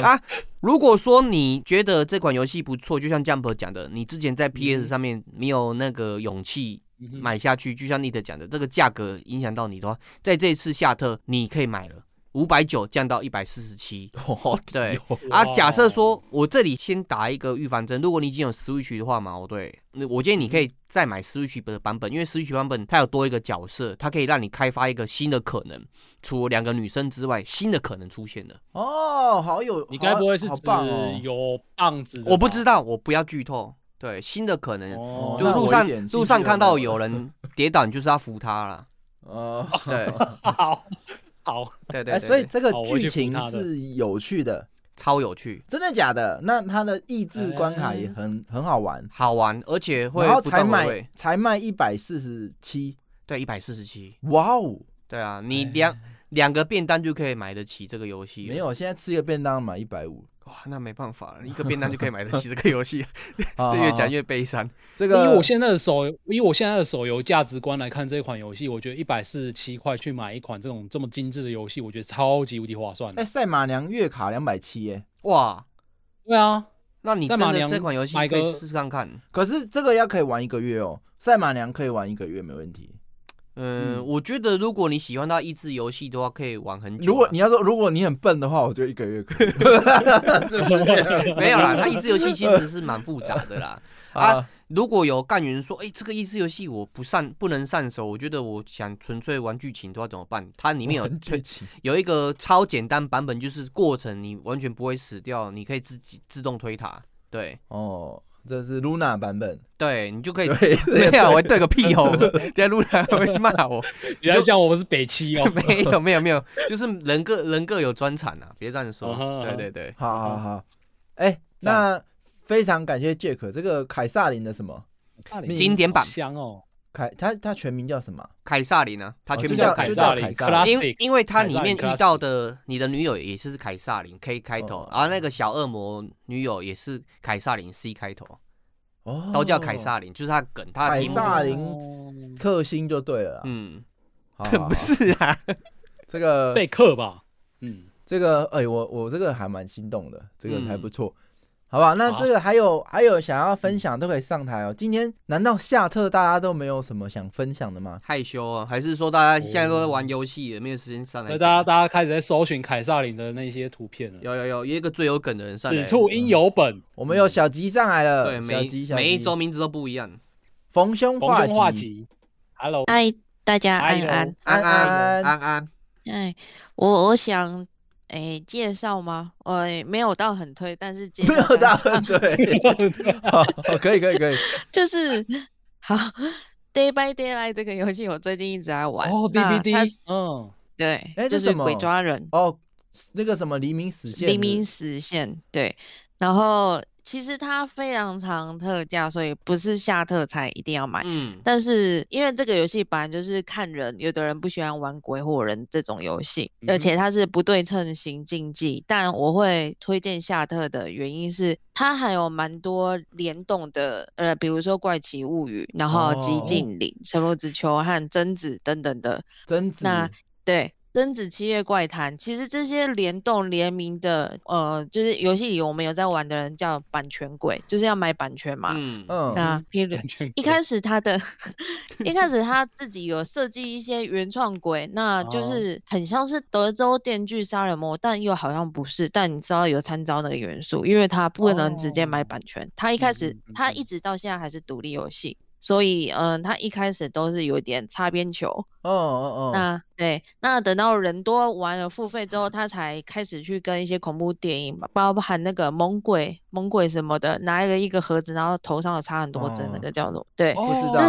啊？如果说你觉得这款游戏不错，就像 Jump 讲的，你之前在 PS 上面没有那个勇气买下去，就像 Nita 讲的，这个价格影响到你的话，在这一次夏特你可以买了。五百九降到一百四十七 对啊。假设说我这里先打一个预防针，如果你已经有 Switch 的话嘛，哦对，那我建议你可以再买 Switch 的版本，因为 Switch 版本它有多一个角色，它可以让你开发一个新的可能，除了两个女生之外，新的可能出现了。哦，好有，你该不会是好指？有棒子？我不知道，我不要剧透。对，新的可能，哦，就路上路上看到有有人跌倒，你就是要扶他了。呃，对 好好，哎，对对所以这个剧情是有趣的，超有趣，真的假的？那它的益智关卡也很很好玩，好玩，而且会然后才卖。才卖一百四十七，对，一百四十七。哇哦！对啊，你两两个便当就可以买得起这个游戏。没，有，现在吃一个便当买一百五，哇，那没办法了，一个便当就可以买得起 这个游戏，这这越讲越悲伤。这个以我现在的手，以我现在的手游价值观来看，这款游戏，我觉得一百四十七块去买一款这种这么精致的游戏，我觉得超级无敌划算的。哎，赛马娘月卡两百七耶，哇，对啊，那你真的在马娘这款游戏可以试试看看。可是这个要可以玩一个月哦，赛马娘可以玩一个月没问题。嗯，嗯我觉得如果你喜欢到益智游戏的话，可以玩很久啊。如果你要说如果你很笨的话，我就一个月可以，是不是？没有啦，它益智游戏其实是蛮复杂的啦。啊，如果有干员说，哎、这个益智游戏我不上不能上手，我觉得我想纯粹玩剧情的话怎么办？它里面有有一个超简单版本，就是过程你完全不会死掉，你可以自己自动推塔。对哦，这是 Luna 版本，对，你就可以。对，没有，我对个屁哦！等下录来会骂我。你要讲我们是北七哦。没有没有没有，就是人各人各有专长啊，别这样说。对对对，好好好，哎，那非常感谢 Jack，这个凯撒林的什么？经典版。好香哦，凯，他他全名叫什么？凯撒林啊，他哦全名叫凯就叫就撒林。因为因为他里面遇到的你的女友也是凯撒林 K 开头，哦。然后那个小恶魔女友也是凯撒林 C 开头，哦，都叫凯撒林，就是他梗，他凯撒林哦。克星就对了。嗯，不是啊，这个贝克吧？嗯，这个，哎、我我这个还蛮心动的，这个还嗯不错，好不好？那好这个还有还有想要分享都可以上台哦。今天难道夏特大家都没有什么想分享的吗？害羞啊，还是说大家现在都在玩游戏也，没有时间上来？那大家大家开始在搜寻凯撒林的那些图片了。有有有，有一个最有梗的人上来此，处应有本，我们有小吉上来了，对，小每吉小吉每一周名字都不一样。逢凶逢化凶化吉，Hello，嗨，大家安安。安安安安，哎，我我想，哎，介绍吗？我没有到很推，但是介绍没有到很推，好，可以可以可以，就是好。Day by Daylight 这个游戏我最近一直在玩。哦，DVD，嗯，对哎，就是鬼抓人，哦，那个什么黎明死线，黎明死线。对，然后其实它非常常特价，所以不是下特才一定要买。嗯，但是因为这个游戏本来就是看人，有的人不喜欢玩鬼火人这种游戏，嗯而且它是不对称型竞技。但我会推荐夏特的原因是，它还有蛮多联动的，呃，比如说怪奇物语，然后极哦境岭、神魔之丘和贞子等等的。贞子，那对，贞子七夜怪谈，其实这些联动联名的，呃，就是游戏里我们有在玩的人叫版权鬼，就是要买版权嘛。嗯嗯，那譬如一开始他的 一开始他自己有设计一些原创鬼，那就哦是很像是德州电锯杀人魔，但又好像不是。但你知道有参照那个元素，因为他不能直接买版权。他一开始嗯嗯嗯嗯他一直到现在还是独立游戏，所以嗯，他一开始都是有点擦边球。哦哦哦，那对，那等到人多完了付费之后，他才开始去跟一些恐怖电影，包含那个猛鬼、猛鬼什么的，拿一个一个盒子，然后头上有插很多针，那哦个叫什么？对，不知道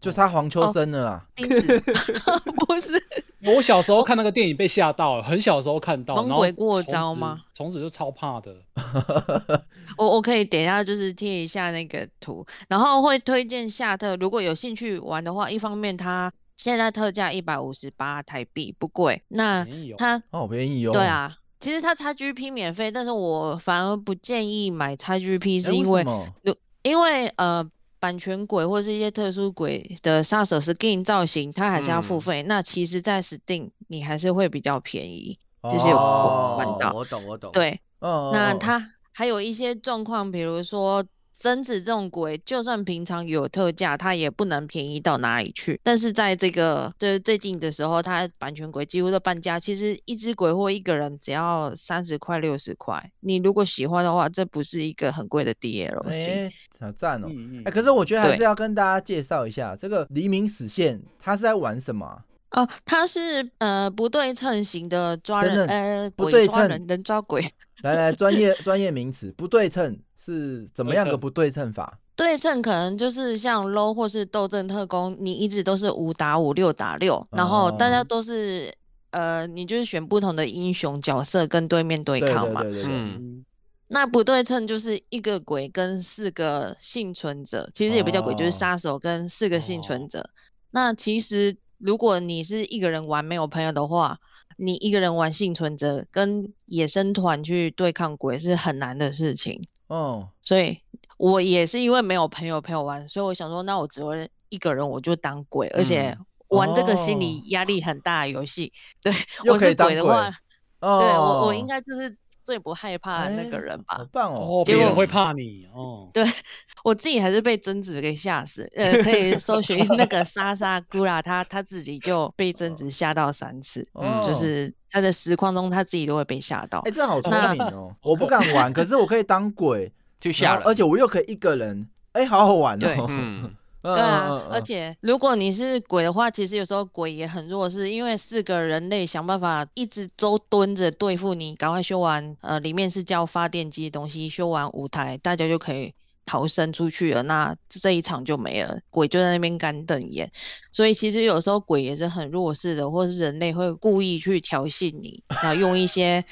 就差黄秋哦生了啦。钉子 不是我小时候看那个电影被吓到了，很小时候看到，猛鬼过招吗？从此就超怕的。我我可以等一下就是贴一下那个图，然后会推荐夏特，如果有兴趣玩的话，一方面它现在特价一百五十八台币，不贵。那它哦，好便宜哦。对，啊，其实它 XGP 免费，但是我反而不建议买 XGP，是哎因为为什么因为呃版权鬼或是一些特殊鬼的杀手 skin 造型，它还是要付嗯费。那其实，在 Steam 你还是会比较便宜。就是有玩到我懂我懂。，对，那它还有一些状况，比如说贞子这种鬼，就算平常有特价，它也不能便宜到哪里去。但是在这个就是最近的时候，它版权鬼几乎都半价。其实一只鬼或一个人只要三十块、六十块。你如果喜欢的话，这不是一个很贵的 DLC。哎，好赞哦。嗯嗯哎，可是我觉得还是要跟大家介绍一下这个黎明死线，它是在玩什么啊？哦，它是呃不对称型的抓人，等等呃不对称鬼抓人，人抓鬼。来来，专业专业名词，不对称是怎么样个不对称法？对称可能就是像 low 或是斗阵特工，你一直都是五打五、六打六，然后大家哦都是呃，你就是选不同的英雄角色跟对面对对抗嘛。对对对对，嗯，嗯那不对称就是一个鬼跟四个幸存者，其实也不叫鬼，就是哦杀手跟四个幸存者。那其实如果你是一个人玩没有朋友的话，你一个人玩幸存者跟野生团去对抗鬼是很难的事情。哦，所以我也是因为没有朋友陪我玩，所以我想说，那我只会一个人，我就当鬼，而且嗯。玩这个心理哦。压力很大的游戏。对我是鬼鬼的话，哦，对我我应该就是最不害怕的那个哎人吧。好棒哦哦，。结果别人会怕你哦。对我自己还是被贞子给吓死，呃，可以搜寻那个莎莎古拉，他他自己就被贞子吓到三次，哦就是他的实况中他自己都会被吓到哎，。这好聪明哦！我不敢玩，可是我可以当鬼，去吓人，而且我又可以一个人，哎，好好玩对哦。嗯，对对啊，而且如果你是鬼的话，其实有时候鬼也很弱势，因为四个人类想办法一直都蹲着对付你，赶快修完，呃，里面是叫发电机的东西，修完舞台，大家就可以逃生出去了。那这一场就没了，鬼就在那边干瞪眼。所以其实有时候鬼也是很弱势的，或是人类会故意去调戏你，然后用一些。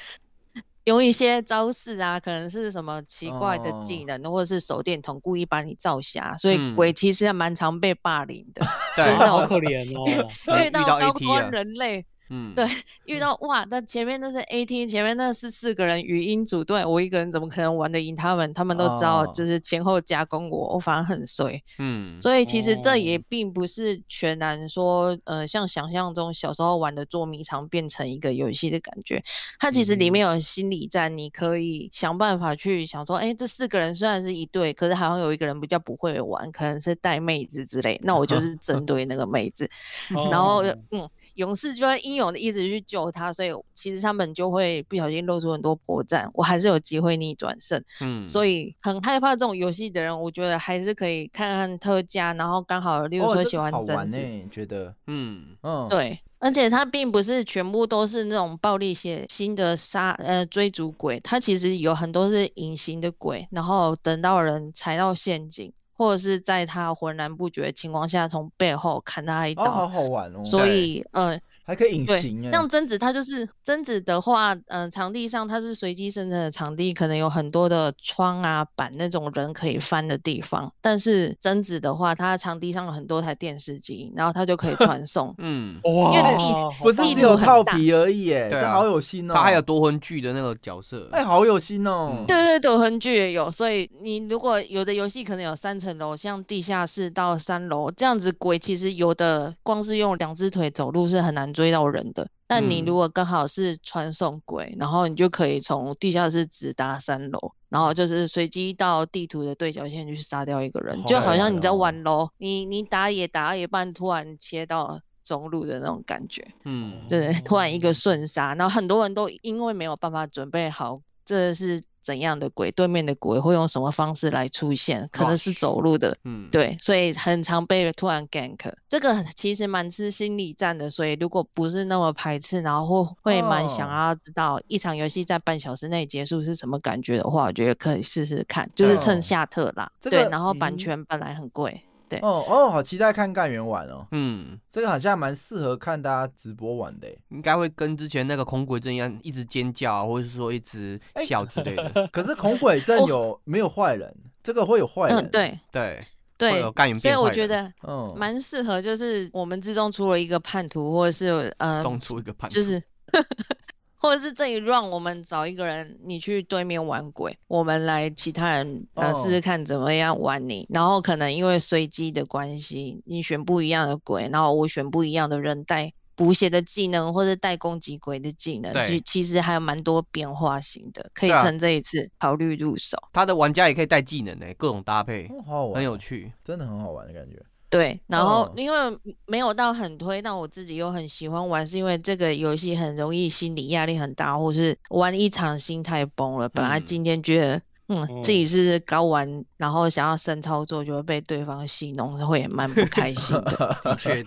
用一些招式啊，可能是什么奇怪的技能，或者是手电筒故意把你照瞎，所以嗯鬼其实还蛮常被霸凌的。对真的好可怜哦。遇到高端啊人类，嗯，对，遇到哇，那前面那是 AT，前面那是四个人语音组队，我一个人怎么可能玩得赢他们？他们都知道，哦就是前后夹攻我，我反而很衰。嗯，所以其实这也哦并不是全然说，呃，像想象中小时候玩的捉迷藏变成一个游戏的感觉。它其实里面有心理战，你可以想办法去想说，哎，这四个人虽然是一队，可是好像有一个人比较不会玩，可能是带妹子之类，那我就 是针对那个妹子。然后哦嗯，勇士就会英一直去救他，所以其实他们就会不小心露出很多破绽，我还是有机会逆转胜。嗯，所以很害怕这种游戏的人，我觉得还是可以看看特价，然后刚好，例如说喜欢好贞子，觉得，嗯，嗯，，对。而且它并不是全部都是那种暴力血腥的杀呃追逐鬼，它其实有很多是隐形的鬼，然后等到人踩到陷阱，或者是在他浑然不觉的情况下从背后砍他一哦，好刀。好玩哦。所以呃，还可以隐形，哎，像贞子，它就是贞子的话，嗯、场地上它是随机生成的场地，可能有很多的窗啊、板那种人可以翻的地方。但是贞子的话，它场地上有很多台电视机，然后它就可以传送。嗯，哇，因为地不是棒只有套皮而已，哎，对啊这好有心哦。他还有夺魂剧的那个角色，哎，好有心哦嗯。对对对，横剧也有，所以你如果有的游戏可能有三层楼，像地下室到三楼这样子，鬼其实有的光是用两只腿走路是很难追到人的。但你嗯如果刚好是传送轨，然后你就可以从地下室直达三楼，然后就是随机到地图的对角线去杀掉一个人，就好像你在玩楼，你你打野打到一半，突然切到中路的那种感觉。嗯，对，突然一个瞬杀，然后很多人都因为没有办法准备好这是怎样的鬼，对面的鬼会用什么方式来出现，可能是走路的，嗯，对，所以很常被突然 gank，这个其实蛮吃心理战的，所以如果不是那么排斥，然后会会蛮想哦。要知道一场游戏在半小时内结束是什么感觉的话，我觉得可以试试看，就是哦趁夏特啦，这。对，然后版嗯。权本来很贵，对，哦哦，好期待看干员玩哦，嗯，这个好像蛮适合看大家直播玩的欸。应该会跟之前那个恐鬼阵一样，一直尖叫啊，或者是说一直哎笑之类的。可是恐鬼阵有没有坏人？这个会有坏人？嗯，，对对，会对有，干员所以变坏人我觉得嗯，蛮适合，就是我们之中出了一个叛徒，或者是呃，中出一个叛徒，就是 或者是这一 round 我们找一个人，你去对面玩鬼，我们来其他人呃哦试试看怎么样玩你，然后可能因为随机的关系，你选不一样的鬼，然后我选不一样的人带。补血的技能或者带攻击鬼的技能，对其其实还有蛮多变化型的，可以趁这一次考虑入手。他的玩家也可以带技能呢，各种搭配，哦好好玩，很有，趣。真的很好玩的感觉。对，然后哦因为没有到很推，但我自己又很喜欢玩，是因为这个游戏很容易心理压力很大，或是玩一场心态崩了。本来嗯今天觉得。嗯，嗯自己是高玩，然后想要深操作，就会被对方戏弄，会也蛮不开心的。对，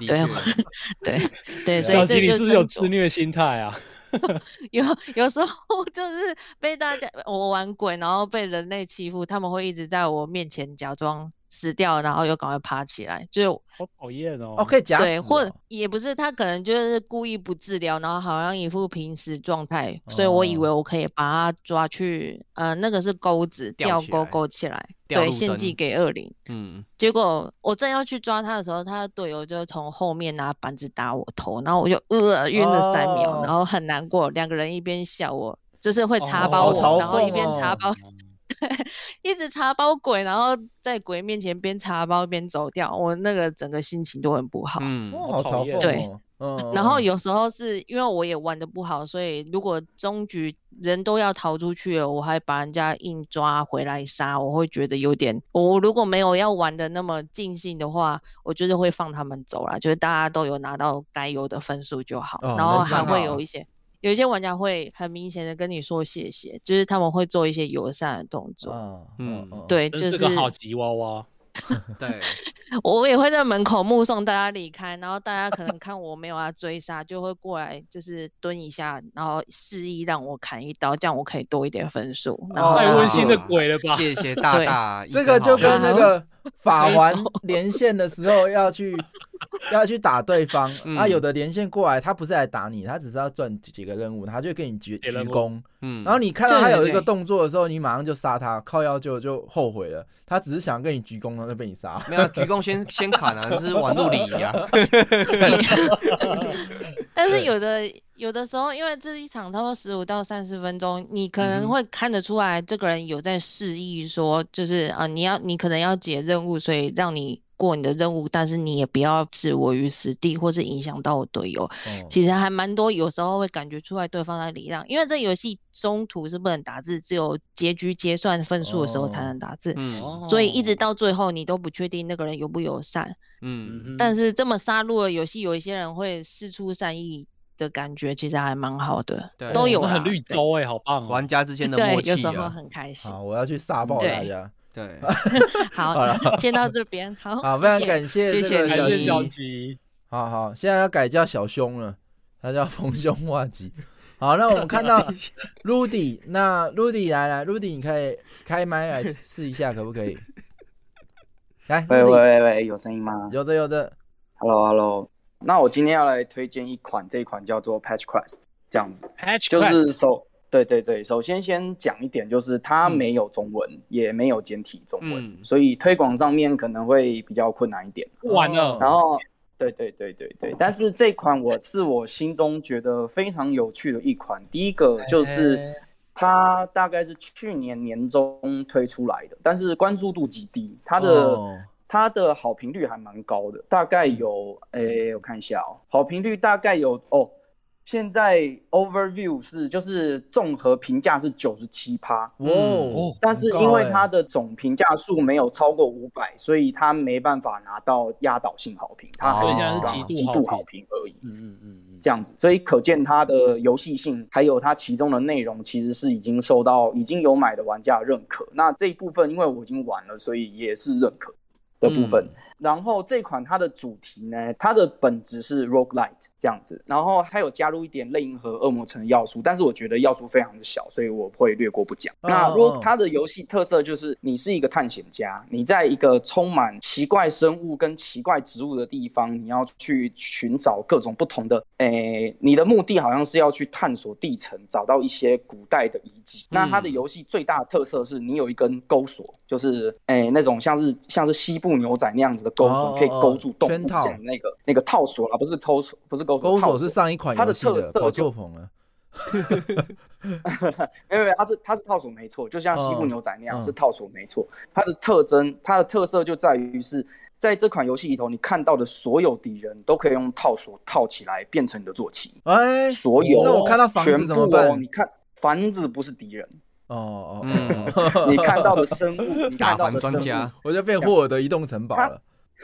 对 对，所以这就是有自虐心态啊？有有时候就是被大家我玩鬼，然后被人类欺负，他们会一直在我面前假装死掉，然后又赶快爬起来，就是好讨厌哦。哦，可以假死对，或哦。也不是他可能就是故意不治疗，然后好像一副平时状态，所以我以为哦。我可以把他抓去，呃，那个是钩子，吊钩吊起来钩起来，对，献祭给恶灵。嗯，结果我正要去抓他的时候，他的队友就从后面拿板子打我头，然后我就呃晕了三秒，哦。然后很难过，两个人一边笑我，就是会插哦包我，好嘲然后一边插包，一直查包鬼，然后在鬼面前边查包边走掉，我那个整个心情都很不好。嗯，哦，好讨厌对哦。嗯，然后嗯有时候是因为我也玩的不好，所以如果终局人都要逃出去了，我还把人家硬抓回来杀，我会觉得有点。我如果没有要玩的那么尽兴的话，我就是会放他们走了，就是大家都有拿到该有的分数就好。哦然后还会有一些有一些玩家会很明显的跟你说谢谢，就是他们会做一些友善的动作。嗯嗯嗯，对，就是个好吉娃娃。对，我也会在门口目送大家离开，然后大家可能看我没有要追杀，就会过来就是蹲一下，然后示意让我砍一刀，这样我可以多一点分数。然后哦太温馨的鬼了吧？谢谢大对大，这个就跟那个 法环连线的时候要去要去打对方，啊，嗯有的连线过来，他不是来打你，他只是要赚几个任务，他就跟你鞠鞠躬，嗯，然后你看到他有一个动作的时候，你马上就杀他，靠腰就就后悔了，他只是想跟你鞠躬，然后就被你杀。没有鞠躬先先砍啊，这是玩路礼仪啊。但是有的有的时候，因为这一场差不多十五到三十分钟，你可嗯能会看得出来，这个人有在示意说，就是啊、呃你要你可能要解任务，所以让你过你的任务，但是你也不要置我于死地，或是影响到我队友。哦其实还蛮多，有时候会感觉出来对方在礼让，因为这游戏中途是不能打字，只有结局结算分数的时候才哦能打字，嗯所以一直到最后你都不确定那个人友不友善。嗯，嗯但是这么杀戮的游戏，有一些人会试出善意的感觉，其实还蛮好的，对都有很绿洲哎，好棒哦！玩家之间的对默，契有时候啊，很开心。好，我要去撒爆大家。对，好好，先到这边，好，好，非常感谢谢谢这个小吉。小吉，好好，现在要改叫小凶了，他叫逢凶化吉。好，那我们看到 Rudy，那 Rudy 来来，Rudy 你可以开麦来试一下，可不可以？来喂喂喂喂，有声音吗有的有的，？Hello Hello，那我今天要来推荐一款，这一款叫做 Patch Quest，这样子，Patch 就 Quest 是首对对对，首先先讲一点，就是它嗯没有中文，也没有简体中文，嗯。所以推广上面可能会比较困难一点。完了。哦，然后，对对对对对，但是这款我是我心中觉得非常有趣的一款。第一个就是哎它大概是去年年中推出来的，但是关注度极低，它的、哦它的好评率还蛮高的，大概有，诶，我看一下哦，好评率大概有哦，现在 overview 是就是综合评价是九十七趴，哦，但是因为它的总评价数没有超过五百，所以它没办法拿到压倒性好评，它还哦是极极度好评。而已。嗯嗯嗯嗯，这样子，所以可见它的游戏性，还有它其中的内容，其实是已经受到已经有买的玩家的认可。那这一部分，因为我已经玩了，所以也是认可的部分。然后这款它的主题呢，它的本质是 roguelite 这样子，然后它有加入一点类银河恶魔城的要素，但是我觉得要素非常的小，所以我会略过不讲。哦那哦 rogue 它的游戏特色就是你是一个探险家，你在一个充满奇怪生物跟奇怪植物的地方，你要去寻找各种不同的，诶，你的目的好像是要去探索地层，找到一些古代的遗迹。那它的游戏最大的特色是你有一根钩索，就是诶那种像是像是西部牛仔那样子的钩哦索，可以勾住动物圈套这样的那个那个套索啊，不是钩索，不是钩索，勾套手是上一款它的游戏的，跑特色就错棚了。没有没有，它是它是套索没错，就像西部嗯牛仔那样、嗯是套索没错。它的特征，它的特色就在于是在这款游戏里头，你看到的所有敌人都可以用套索套起来变成你的坐骑，哎，所有那我看到房子怎么办你？看房子不是敌人，哦哦 你看到的生物，你看到的生家，我就变霍尔的移动城堡了。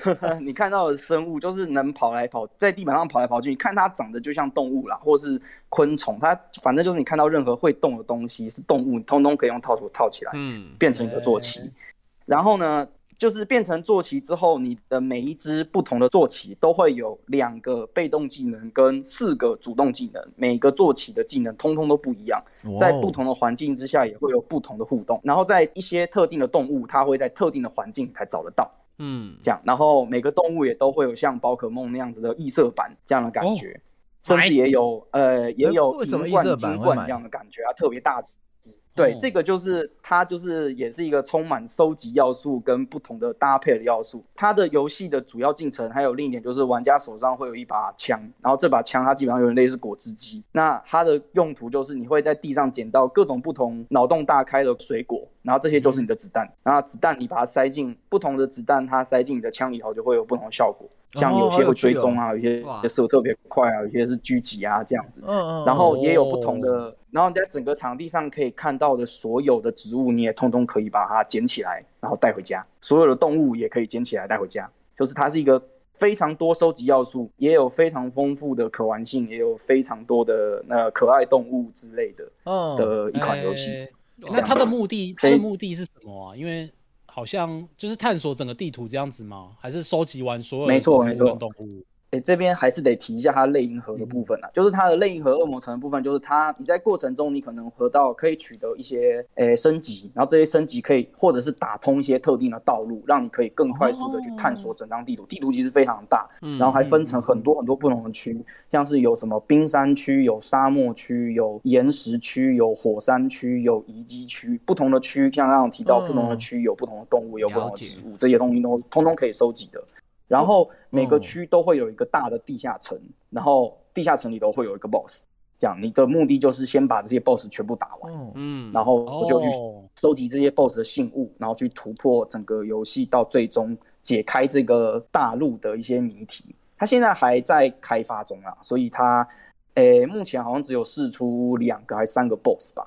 你看到的生物就是能跑来跑，在地板上跑来跑去。你看它长得就像动物啦，或是昆虫，它反正就是你看到任何会动的东西是动物，你通通可以用套索套起来。嗯，变成一个坐骑。然后呢，就是变成坐骑之后，你的每一只不同的坐骑都会有两个被动技能跟四个主动技能，每个坐骑的技能通通都不一样，在不同的环境之下也会有不同的互动。然后在一些特定的动物，它会在特定的环境才找得到。嗯，这样，然后每个动物也都会有像宝可梦那样子的异色版这样的感觉，甚至也有呃也有银冠、金冠这样的感觉啊，特别大只。对，哦这个就是它，就是也是一个充满收集要素跟不同的搭配的要素。它的游戏的主要进程还有另一点就是，玩家手上会有一把枪，然后这把枪它基本上有点类似果汁机。那它的用途就是你会在地上捡到各种不同脑洞大开的水果，然后这些就是你的子弹。然后子弹你把它塞进不同的子弹，它塞进你的枪里头就会有不同的效果。像有些会追踪啊，有些哇射得特别快啊，有些是狙击啊这样子。然后也有不同的，然后你在整个场地上可以看到的所有的植物，你也通通可以把它捡起来，然后带回家。所有的动物也可以捡起来带回家，就是它是一个非常多收集要素，也有非常丰富的可玩性，也有非常多的那可爱动物之类的嗯的一款游戏。那它的目的，它的目的是什么啊？因为好像就是探索整个地图这样子吗？还是收集完所有的没错没错跟动物？诶，这边还是得提一下它类银河的部分啊，就是它的类银河恶魔城的部分，就是它你在过程中你可能得到可以取得一些诶升级，然后这些升级可以或者是打通一些特定的道路，让你可以更快速的去探索整张地图。地图其实非常大，嗯然后还分成很多很多不同的区，像是有什么冰山区、有沙漠区、有岩石区、有火山区、有遗迹区，不同的区，像刚刚提到，嗯不同的区有不同的动物，有不同的植物，这些东西都通通可以收集的。然后每个嗯区都会有一个大的地下城，然后地下城里头会有一个 BOSS，这样你的目的就是先把这些 BOSS 全部打完，嗯嗯，然后我就去哦收集这些 BOSS 的信物，然后去突破整个游戏，到最终解开这个大陆的一些谜题。它现在还在开发中啊，所以它，诶，目前好像只有试出两个还是三个 BOSS 吧，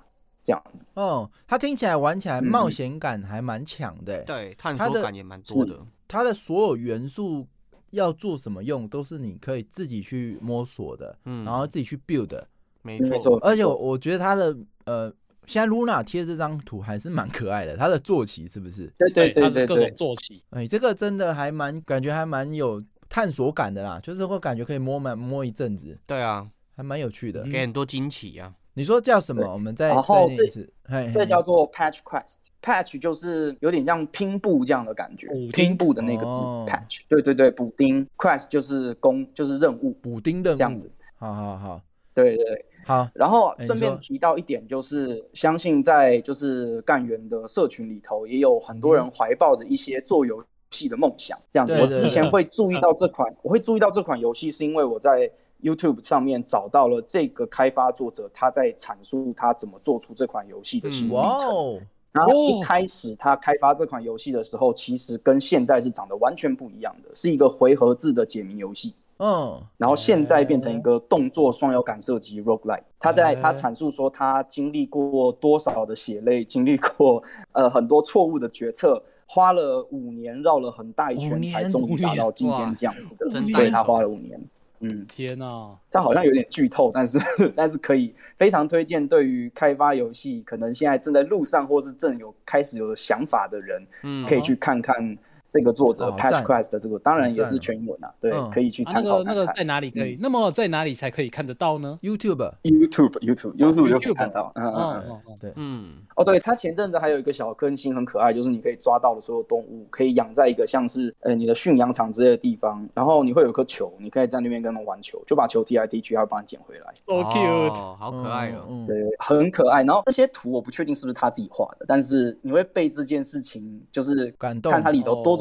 这样子。哦，它听起来玩起来嗯冒险感还蛮强的欸。对，探索感也蛮多的。它的所有元素要做什么用，都是你可以自己去摸索的，嗯，然后自己去 build 的。没没错错，而且我我觉得它的呃，现在 Luna 贴这张图还是蛮可爱的，它的坐骑是不是？对对对对它是各种，坐骑，哎，这个真的还蛮感觉还蛮有探索感的啦，就是会感觉可以摸满摸一阵子，对啊，还蛮有趣的。嗯给很多惊喜啊。你说叫什么？我们再然后这这叫做 Patch Quest，Patch 就是有点像拼布这样的感觉，拼布的那个字哦 Patch，对对对，补丁，Quest 就是工就是任务补丁任务这样子，好好好。对对对。好，然后顺便提到一点，就是相信在就是干员的社群里头，也有很多人怀抱着一些做游戏的梦想。这样子，我之前对。会注意到这款，我会注意到这款游戏，是因为我在 YouTube 上面找到了这个开发作者他在阐述他怎么做出这款游戏的心路历程。然后一哦开始他开发这款游戏的时候，其实跟现在是长得完全不一样的，是一个回合制的解谜游戏。嗯，然后现在变成一个动作双摇杆射击 roguelike。他在他阐述说他经历过多少的血泪，经历过呃很多错误的决策，花了五年绕了很大一圈才终于达到今天这样子的。真对他花了五年。嗯，天哪！这好像有点剧透，但是 但是可以非常推荐对于开发游戏，可能现在正在路上或是正有开始有想法的人，嗯可以去看看这个作者哦 Patch 赞 Quest 的这个，当然也是全英文啊，对嗯，可以去参考那个在哪里可以？那么在哪里才可以看得到呢？YouTube，YouTube YouTube YouTube 就可以看到，嗯嗯对，嗯，哦，对，他前阵子还有一个小更新很可爱，就是你可以抓到的所有动物，可以养在一个像是呃你的驯养场之类的地方，然后你会有颗球，你可以在那边跟他们玩球，就把球踢来踢去，它会帮你捡回来。so cute。哦，好可爱哦。对，很可爱。然后那些图我不确定是不是他自己画的，但是你会被这件事情就是感动看它里头多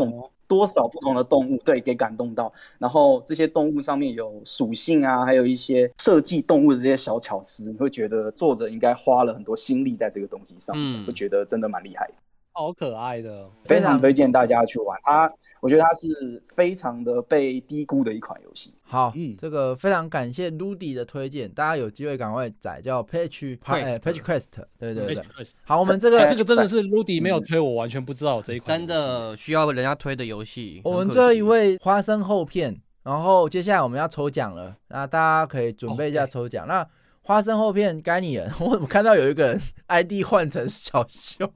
多少不同的动物，对，给感动到。然后这些动物上面有属性啊，还有一些设计动物的这些小巧思，你会觉得作者应该花了很多心力在这个东西上，嗯会觉得真的蛮厉害的。好可爱的，非常推荐大家去玩它。我觉得它是非常的被低估的一款游戏。好，嗯这个非常感谢 Rudy 的推荐，大家有机会赶快载叫 Patch Quest 哎 Patch Quest，对对对。好，我们这哎个这个真的是 Rudy 没有推，我完全不知道这一款。真，的需要人家推的游戏。我们很可惜最后一位花生厚片，然后接下来我们要抽奖了，那大家可以准备一下抽奖。那花生厚片该你了，我怎么看到有一个人 ID 换成小熊？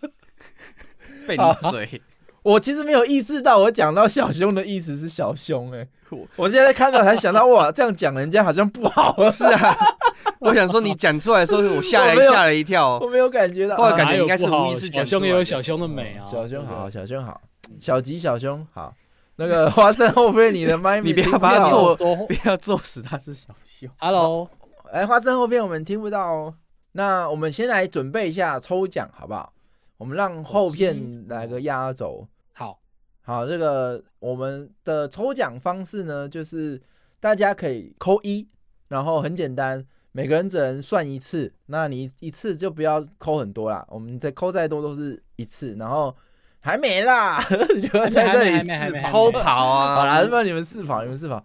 被你嘴，我其实没有意识到，我讲到小熊的意思是小熊、哎，我我现在看到才想到，哇，这样讲人家好像不好。是啊。我想说你讲出来的时候，我吓了 吓了一跳我。没有感觉到，后来感啊觉应该是无意识小熊讲出来的也有小胸的美啊。小胸好，小胸好，小吉小胸好。那个 花生后边你的麦，你不要把它到做不要做死，他是小熊。Hello，哎，花生后边我们听不到哦。那我们先来准备一下抽奖，好不好？我们让后片来个压轴。好，好，这个我们的抽奖方式呢，就是大家可以扣一，然后很简单，每个人只能算一次，那你一次就不要扣很多啦，我们再扣再多都是一次，然后还没啦，你就在这里还没还没还没试跑偷跑啊！好啦，不然你们试跑，你们试跑。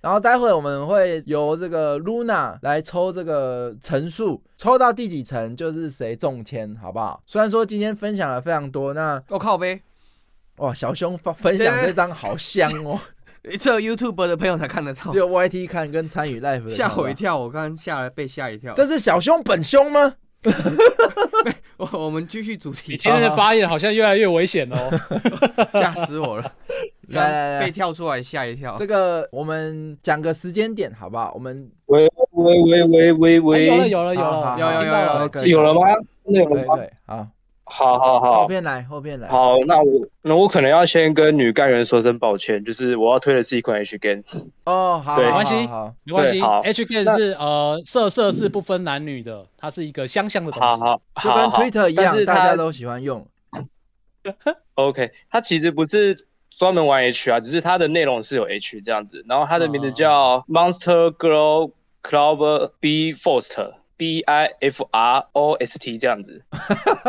然后待会我们会由这个 Luna 来抽这个层数，抽到第几层就是谁中签，好不好？虽然说今天分享了非常多，那我靠呗，哇，小兄分分享这张好香哦，只有 YouTube 的朋友才看得到 只，有 YT 看跟参与 live 的。吓我一跳！我刚刚吓了，被吓一跳。这是小兄本兄吗？我我们继续主你题，今天的发言好像越来越危险哦。吓死我了！来来来被跳出来吓一跳这。个我们讲个时间点好不好？我们喂喂喂喂喂喂，哎有了有了有了，好好有了有了吗？真的有可了吗？以可以，好，好好后好片来后边来。好，那我那我可能要先跟女干员说声抱歉，就是我要推的是一款 H game。哦，好，没关系没关系，H 那是呃色色是不分男女的，它是一个香香的东西。好好就跟 Twitter 一样，但是大家都喜欢用。OK，它其实不是专门玩 H 啊，只是它的内容是有 H 这样子。然后它的名字叫 Monster Girl Club B First B I F R O S T 这样子。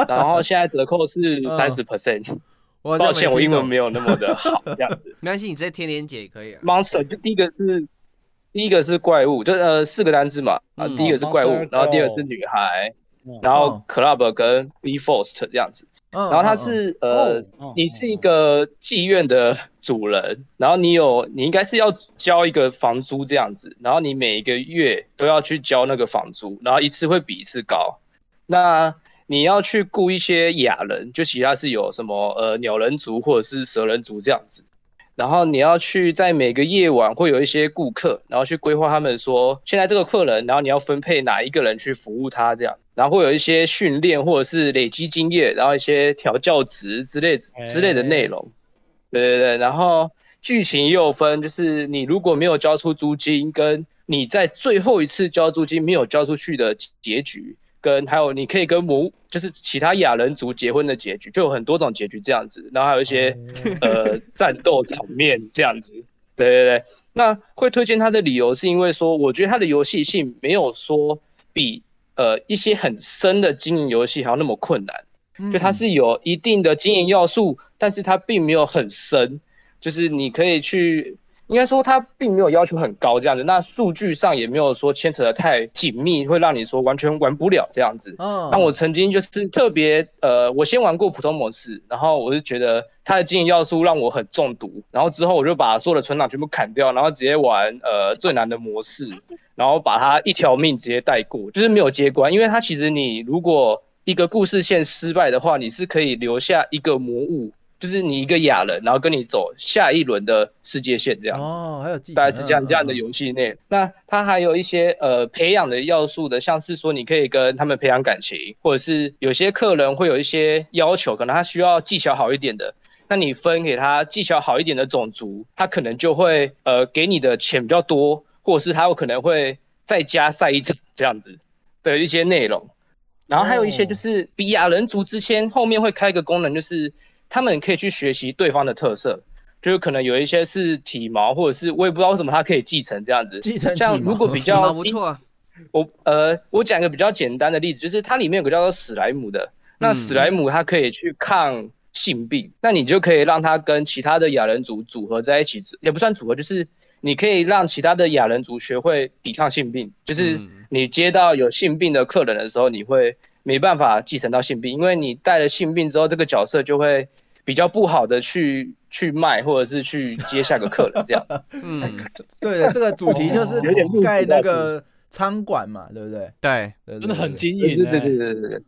然后现在折扣是三十 percent。抱歉，我英文没有。那么的好这样子。没关系，你直接天天接也可以啊。Monster 就第一个是第一个是怪物，就呃四个单字嘛啊，嗯第一个是怪物然后第二个是女孩嗯，然后哦 Club 跟 B First 这样子。然然后他是呃你是一个妓院的主人，然后你有你应该是要交一个房租这样子，然后你每一个月都要去交那个房租，然后一次会比一次高。那你要去雇一些雅人，就其他是有什么呃鸟人族或者是蛇人族这样子。然后你要去在每个夜晚会有一些顾客，然后去规划他们说现在这个客人，然后你要分配哪一个人去服务他这样，然后会有一些训练或者是累积经验，然后一些调教值之类之类的内容。对对对，然后剧情也有分，就是你如果没有交出租金，跟你在最后一次交租金没有交出去的结局，跟还有你可以跟魔就是其他亚人族结婚的结局，就有很多种结局这样子，然后还有一些。呃战斗场面这样子。对对对，那会推荐它的理由是因为说，我觉得它的游戏性没有说比呃一些很深的经营游戏还要那么困难。就它是有一定的经营要素，但是它并没有很深，就是你可以去。应该说它并没有要求很高这样子，那数据上也没有说牵扯的太紧密，会让你说完全玩不了这样子。嗯，那我曾经就是特别呃，我先玩过普通模式，然后我是觉得它的经营要素让我很中毒，然后之后我就把所有的存档全部砍掉，然后直接玩呃最难的模式，然后把它一条命直接带过，就是没有接关，因为它其实你如果一个故事线失败的话，你是可以留下一个魔物。就是你一个哑人，然后跟你走下一轮的世界线这样子，哦，还有技大概是这样这样的游戏内。那它还有一些呃培养的要素的，像是说你可以跟他们培养感情，或者是有些客人会有一些要求，可能他需要技巧好一点的，那你分给他技巧好一点的种族，他可能就会呃给你的钱比较多，或者是他有可能会再加赛一场这样子的一些内容。然后还有一些就是比亚人族之间后面会开一个功能，就是。他们可以去学习对方的特色，就是可能有一些是体毛，或者是我也不知道为什么它可以继承这样子。继承像如果比较不错，我呃我讲一个比较简单的例子，就是它里面有个叫做史莱姆的，那史莱姆它可以去抗性病，那你就可以让它跟其他的亚人族组合在一起，也不算组合，就是你可以让其他的亚人族学会抵抗性病，就是你接到有性病的客人的时候，你会没办法继承到性病，因为你带了性病之后，这个角色就会。比较不好的去去卖，或者是去接下个客人这样。嗯，对的，这个主题就是有点盖那个餐馆嘛，对不对？对，真真的很惊对艳。对对对对对对。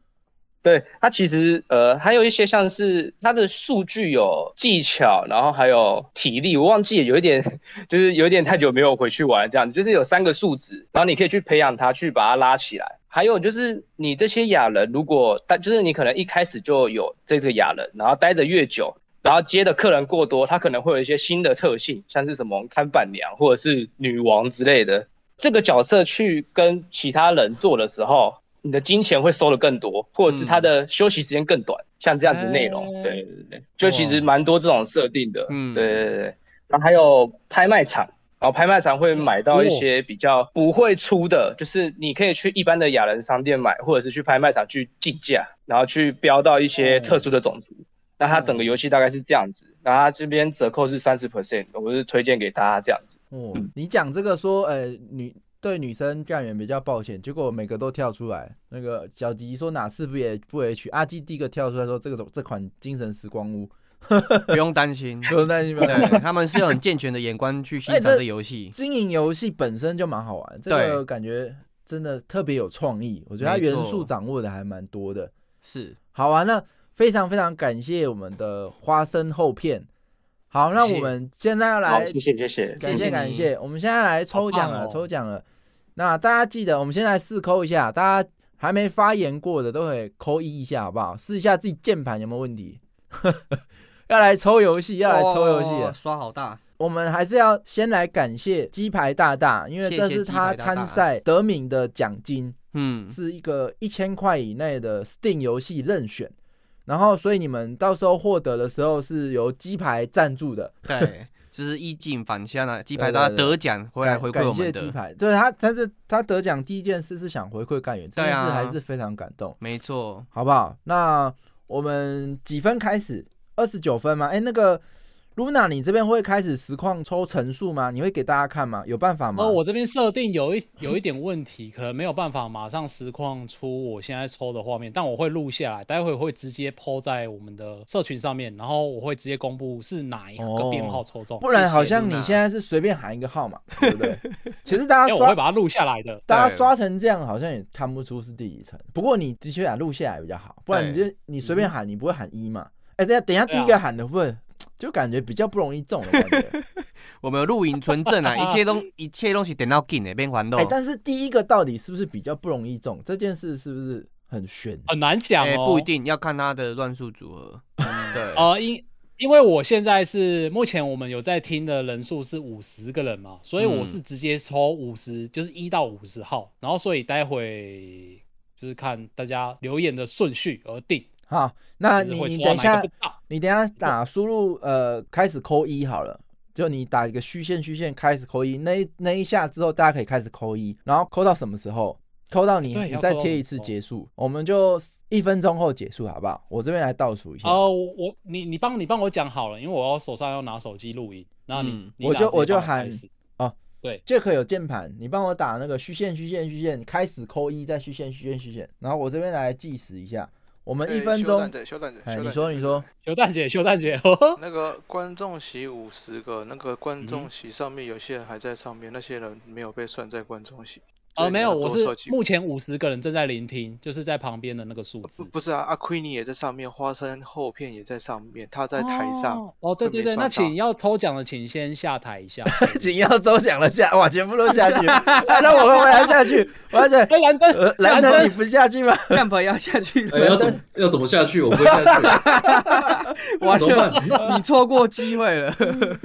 对它其实呃还有一些像是它的数据有技巧，然后还有体力，我忘记了有一点就是有一点太久没有回去玩这样子，就是有三个数值，然后你可以去培养它，去把它拉起来。还有就是你这些雅人，如果待就是你可能一开始就有这个雅人，然后待着越久，然后接的客人过多，他可能会有一些新的特性，像是什么看板娘或者是女王之类的。这个角色去跟其他人做的时候。你的金钱会收的更多，或者是他的休息时间更短，像这样子内容，对对对，就其实蛮多这种设定的，嗯，对对对。然后还有拍卖场，然后拍卖场会买到一些比较不会出的，就是你可以去一般的雅人商店买，或者是去拍卖场去竞价，然后去标到一些特殊的种族。那它整个游戏大概是这样子，然后它这边折扣是三十 percent，我是推荐给大家这样子。哦，你讲这个说，呃，女。对女生干员比较抱歉，结果每个都跳出来。那个小吉说哪次不也不 H？阿基第一个跳出来说这个这款精神时光屋，不用担心，不用担心。对，他们是有很健全的眼光去欣赏这游戏。经营游戏本身就蛮好玩，这个感觉真的特别有创意。我觉得它元素掌握的还蛮多的，是好玩了。非常非常感谢我们的花生厚片。好，那我们现在要来，谢谢谢谢，感谢感谢。我们现在来抽奖了，抽奖了。那大家记得，我们现在试扣一下，大家还没发言过的都可以扣一一下，好不好？试一下自己键盘有没有问题。要来抽游戏，要来抽游戏，刷好大。我们还是要先来感谢鸡排大大，因为这是他参赛得名的奖金，嗯，是一个一千块以内的 Steam 游戏任选。然后，所以你们到时候获得的时候是由鸡排赞助的，对。就是衣锦返乡啊，鸡排他得奖回来回馈我们的。鸡排，对他，但是他得奖第一件事是想回馈干员，这件事还是非常感动。没错，好不好？那我们几分开始？二十九分吗？哎，那个。Luna，你这边会开始实况抽层数吗？你会给大家看吗？有办法吗？哦，我这边设定有一 有一点问题，可能没有办法马上实况出我现在抽的画面，但我会录下来，待会会直接抛在我们的社群上面，然后我会直接公布是哪一个编号抽中。不然好像你现在是随便喊一个号码，对不对？其实大家刷，我会把它录下来的。大家刷成这样，好像也看不出是第几层。不过你的确啊，录下来比较好，不然你就你随便喊，你不会喊一嘛？哎，等下等下，第一个喊的会。就感觉比较不容易中的感觉。我们有录影存证啊，一切都一切东西点到紧的边环动。哎，但是第一个到底是不是比较不容易中？这件事是不是很悬？很难讲哦，不一定要看他的乱数组合。对，呃，因因为我现在是目前我们有在听的人数是五十个人嘛，所以我是直接抽五十，就是一到五十号，然后所以待会就是看大家留言的顺序而定。好，那你你等一下，你等下打输入呃开始扣一好了，就你打一个虚线虚线开始扣一，那那一下之后大家可以开始扣一，然后扣到什么时候？扣到你你再贴一次结束，我们就一一分钟后结束，好不好？我这边来倒数一下。哦，我我你你帮你帮我讲好了，因为我要手上要拿手机录音，然后你、我就我就喊哦，对，Jack 有键盘，你帮我打那个虚线虚线虚线，开始扣一，再虚线虚线虚线，然后我这边来计时一下，我们一分钟。你说你说，修蛋姐修蛋姐，哦那个观众席五十个，那个观嗯众席上面有些人还在上面，那些人没有被算在观众席。呃没有，我是目前五十个人正在聆听，就是在旁边的那个数字不。不是啊，阿奎尼也在上面，花生厚片也在上面，他在台上。哦，哦对对对，那请要抽奖的请先下台一下。紧要抽奖的下，哇，全部都下去，哎那我我要下去，我要下去。哎，兰登，呃，兰登你不下去吗？Jump 要下去要怎么要怎么下去？我不会下去，完怎么办？你错过机会了。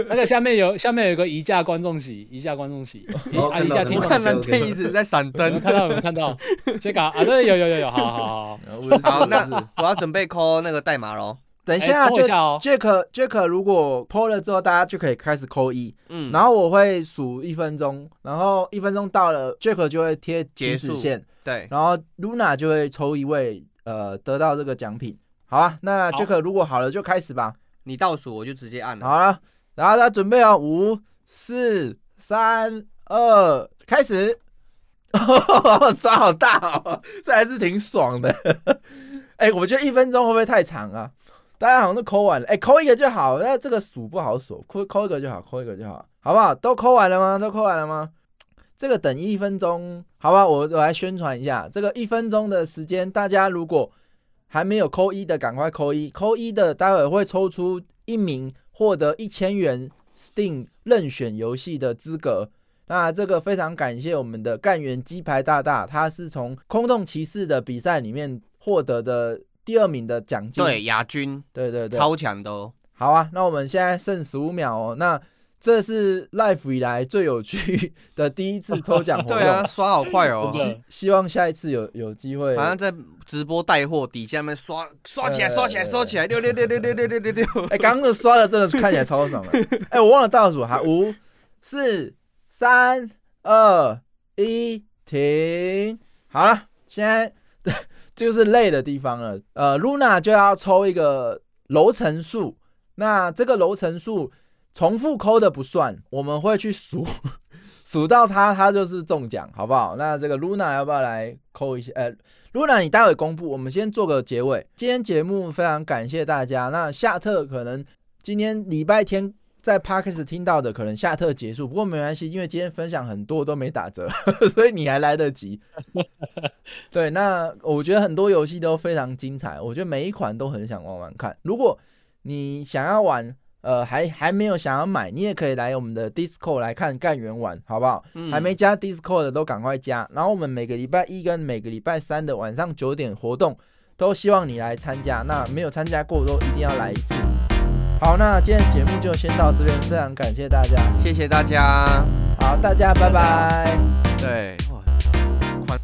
那个下面有下面有个移架观众席，移架观众席，啊移架听看到看蓝众席，天一直在闪灯。看到有没有看到？先搞啊，对，有有有有，好好好。好，那我要准备扣那个代码喽。哎等一下就扣一下哦 Jack Jack 如果 PO 了之后，大家就可以开始扣一，嗯，然后我会数一分钟，然后一分钟到了，Jack 就会贴截止线，对，然后 Luna 就会抽一位，呃，得到这个奖品。好啊，那好 Jack 如果好了就开始吧。你倒数我就直接按了。好了，然后大家准备哦，五、四、三、二，开始。刷好大哦，这还是挺爽的。哎、我觉得一分钟会不会太长啊？大家好像都抠完了，哎、抠一个就好。那这个数不好数，抠抠一个就好，抠一个就好，好不好？都抠完了吗？都抠完了吗？这个等一分钟，好吧，我我来宣传一下，这个一分钟的时间，大家如果还没有扣一的，赶快扣一，扣一的，待会会抽出一名获得一千元 Steam 任选游戏的资格。那这个非常感谢我们的干员鸡排大大，他是从空洞骑士的比赛里面获得的第二名的奖金。对，亚军对对对，超强的哦。好啊，那我们现在剩十五秒哦。那这是 Life 以来最有趣的第一次抽奖活动。对啊，刷好快哦，希希望下一次有有机会。好像在直播带货底下面刷刷起来，呃刷起来，刷起来，六六六六六六六六六。哎，刚刚的刷的真的看起来超爽的。哎，我忘了倒数，还，五、四、三、二、一，停。好了，现在 就是累的地方了。呃，Luna 就要抽一个楼层数，那这个楼层数重复扣的不算，我们会去数。数到它，它就是中奖，好不好？那这个 Luna 要不要来扣一下？呃，Luna，你待会公布，我们先做个结尾。今天节目非常感谢大家。那夏特可能今天礼拜天在 Parkes 听到的，可能下特结束，不过没关系，因为今天分享很多都没打折，所以你还来得及。对，那我觉得很多游戏都非常精彩，我觉得每一款都很想玩玩看。如果你想要玩，呃，还还没有想要买，你也可以来我们的 Discord 来看干员玩，好不好？嗯还没加 Discord 的都赶快加。然后我们每个礼拜一跟每个礼拜三的晚上九点活动，都希望你来参加。那没有参加过都一定要来一次。好，那今天节目就先到这边，非常感谢大家，谢谢大家，好，大家拜拜，对，哇，宽。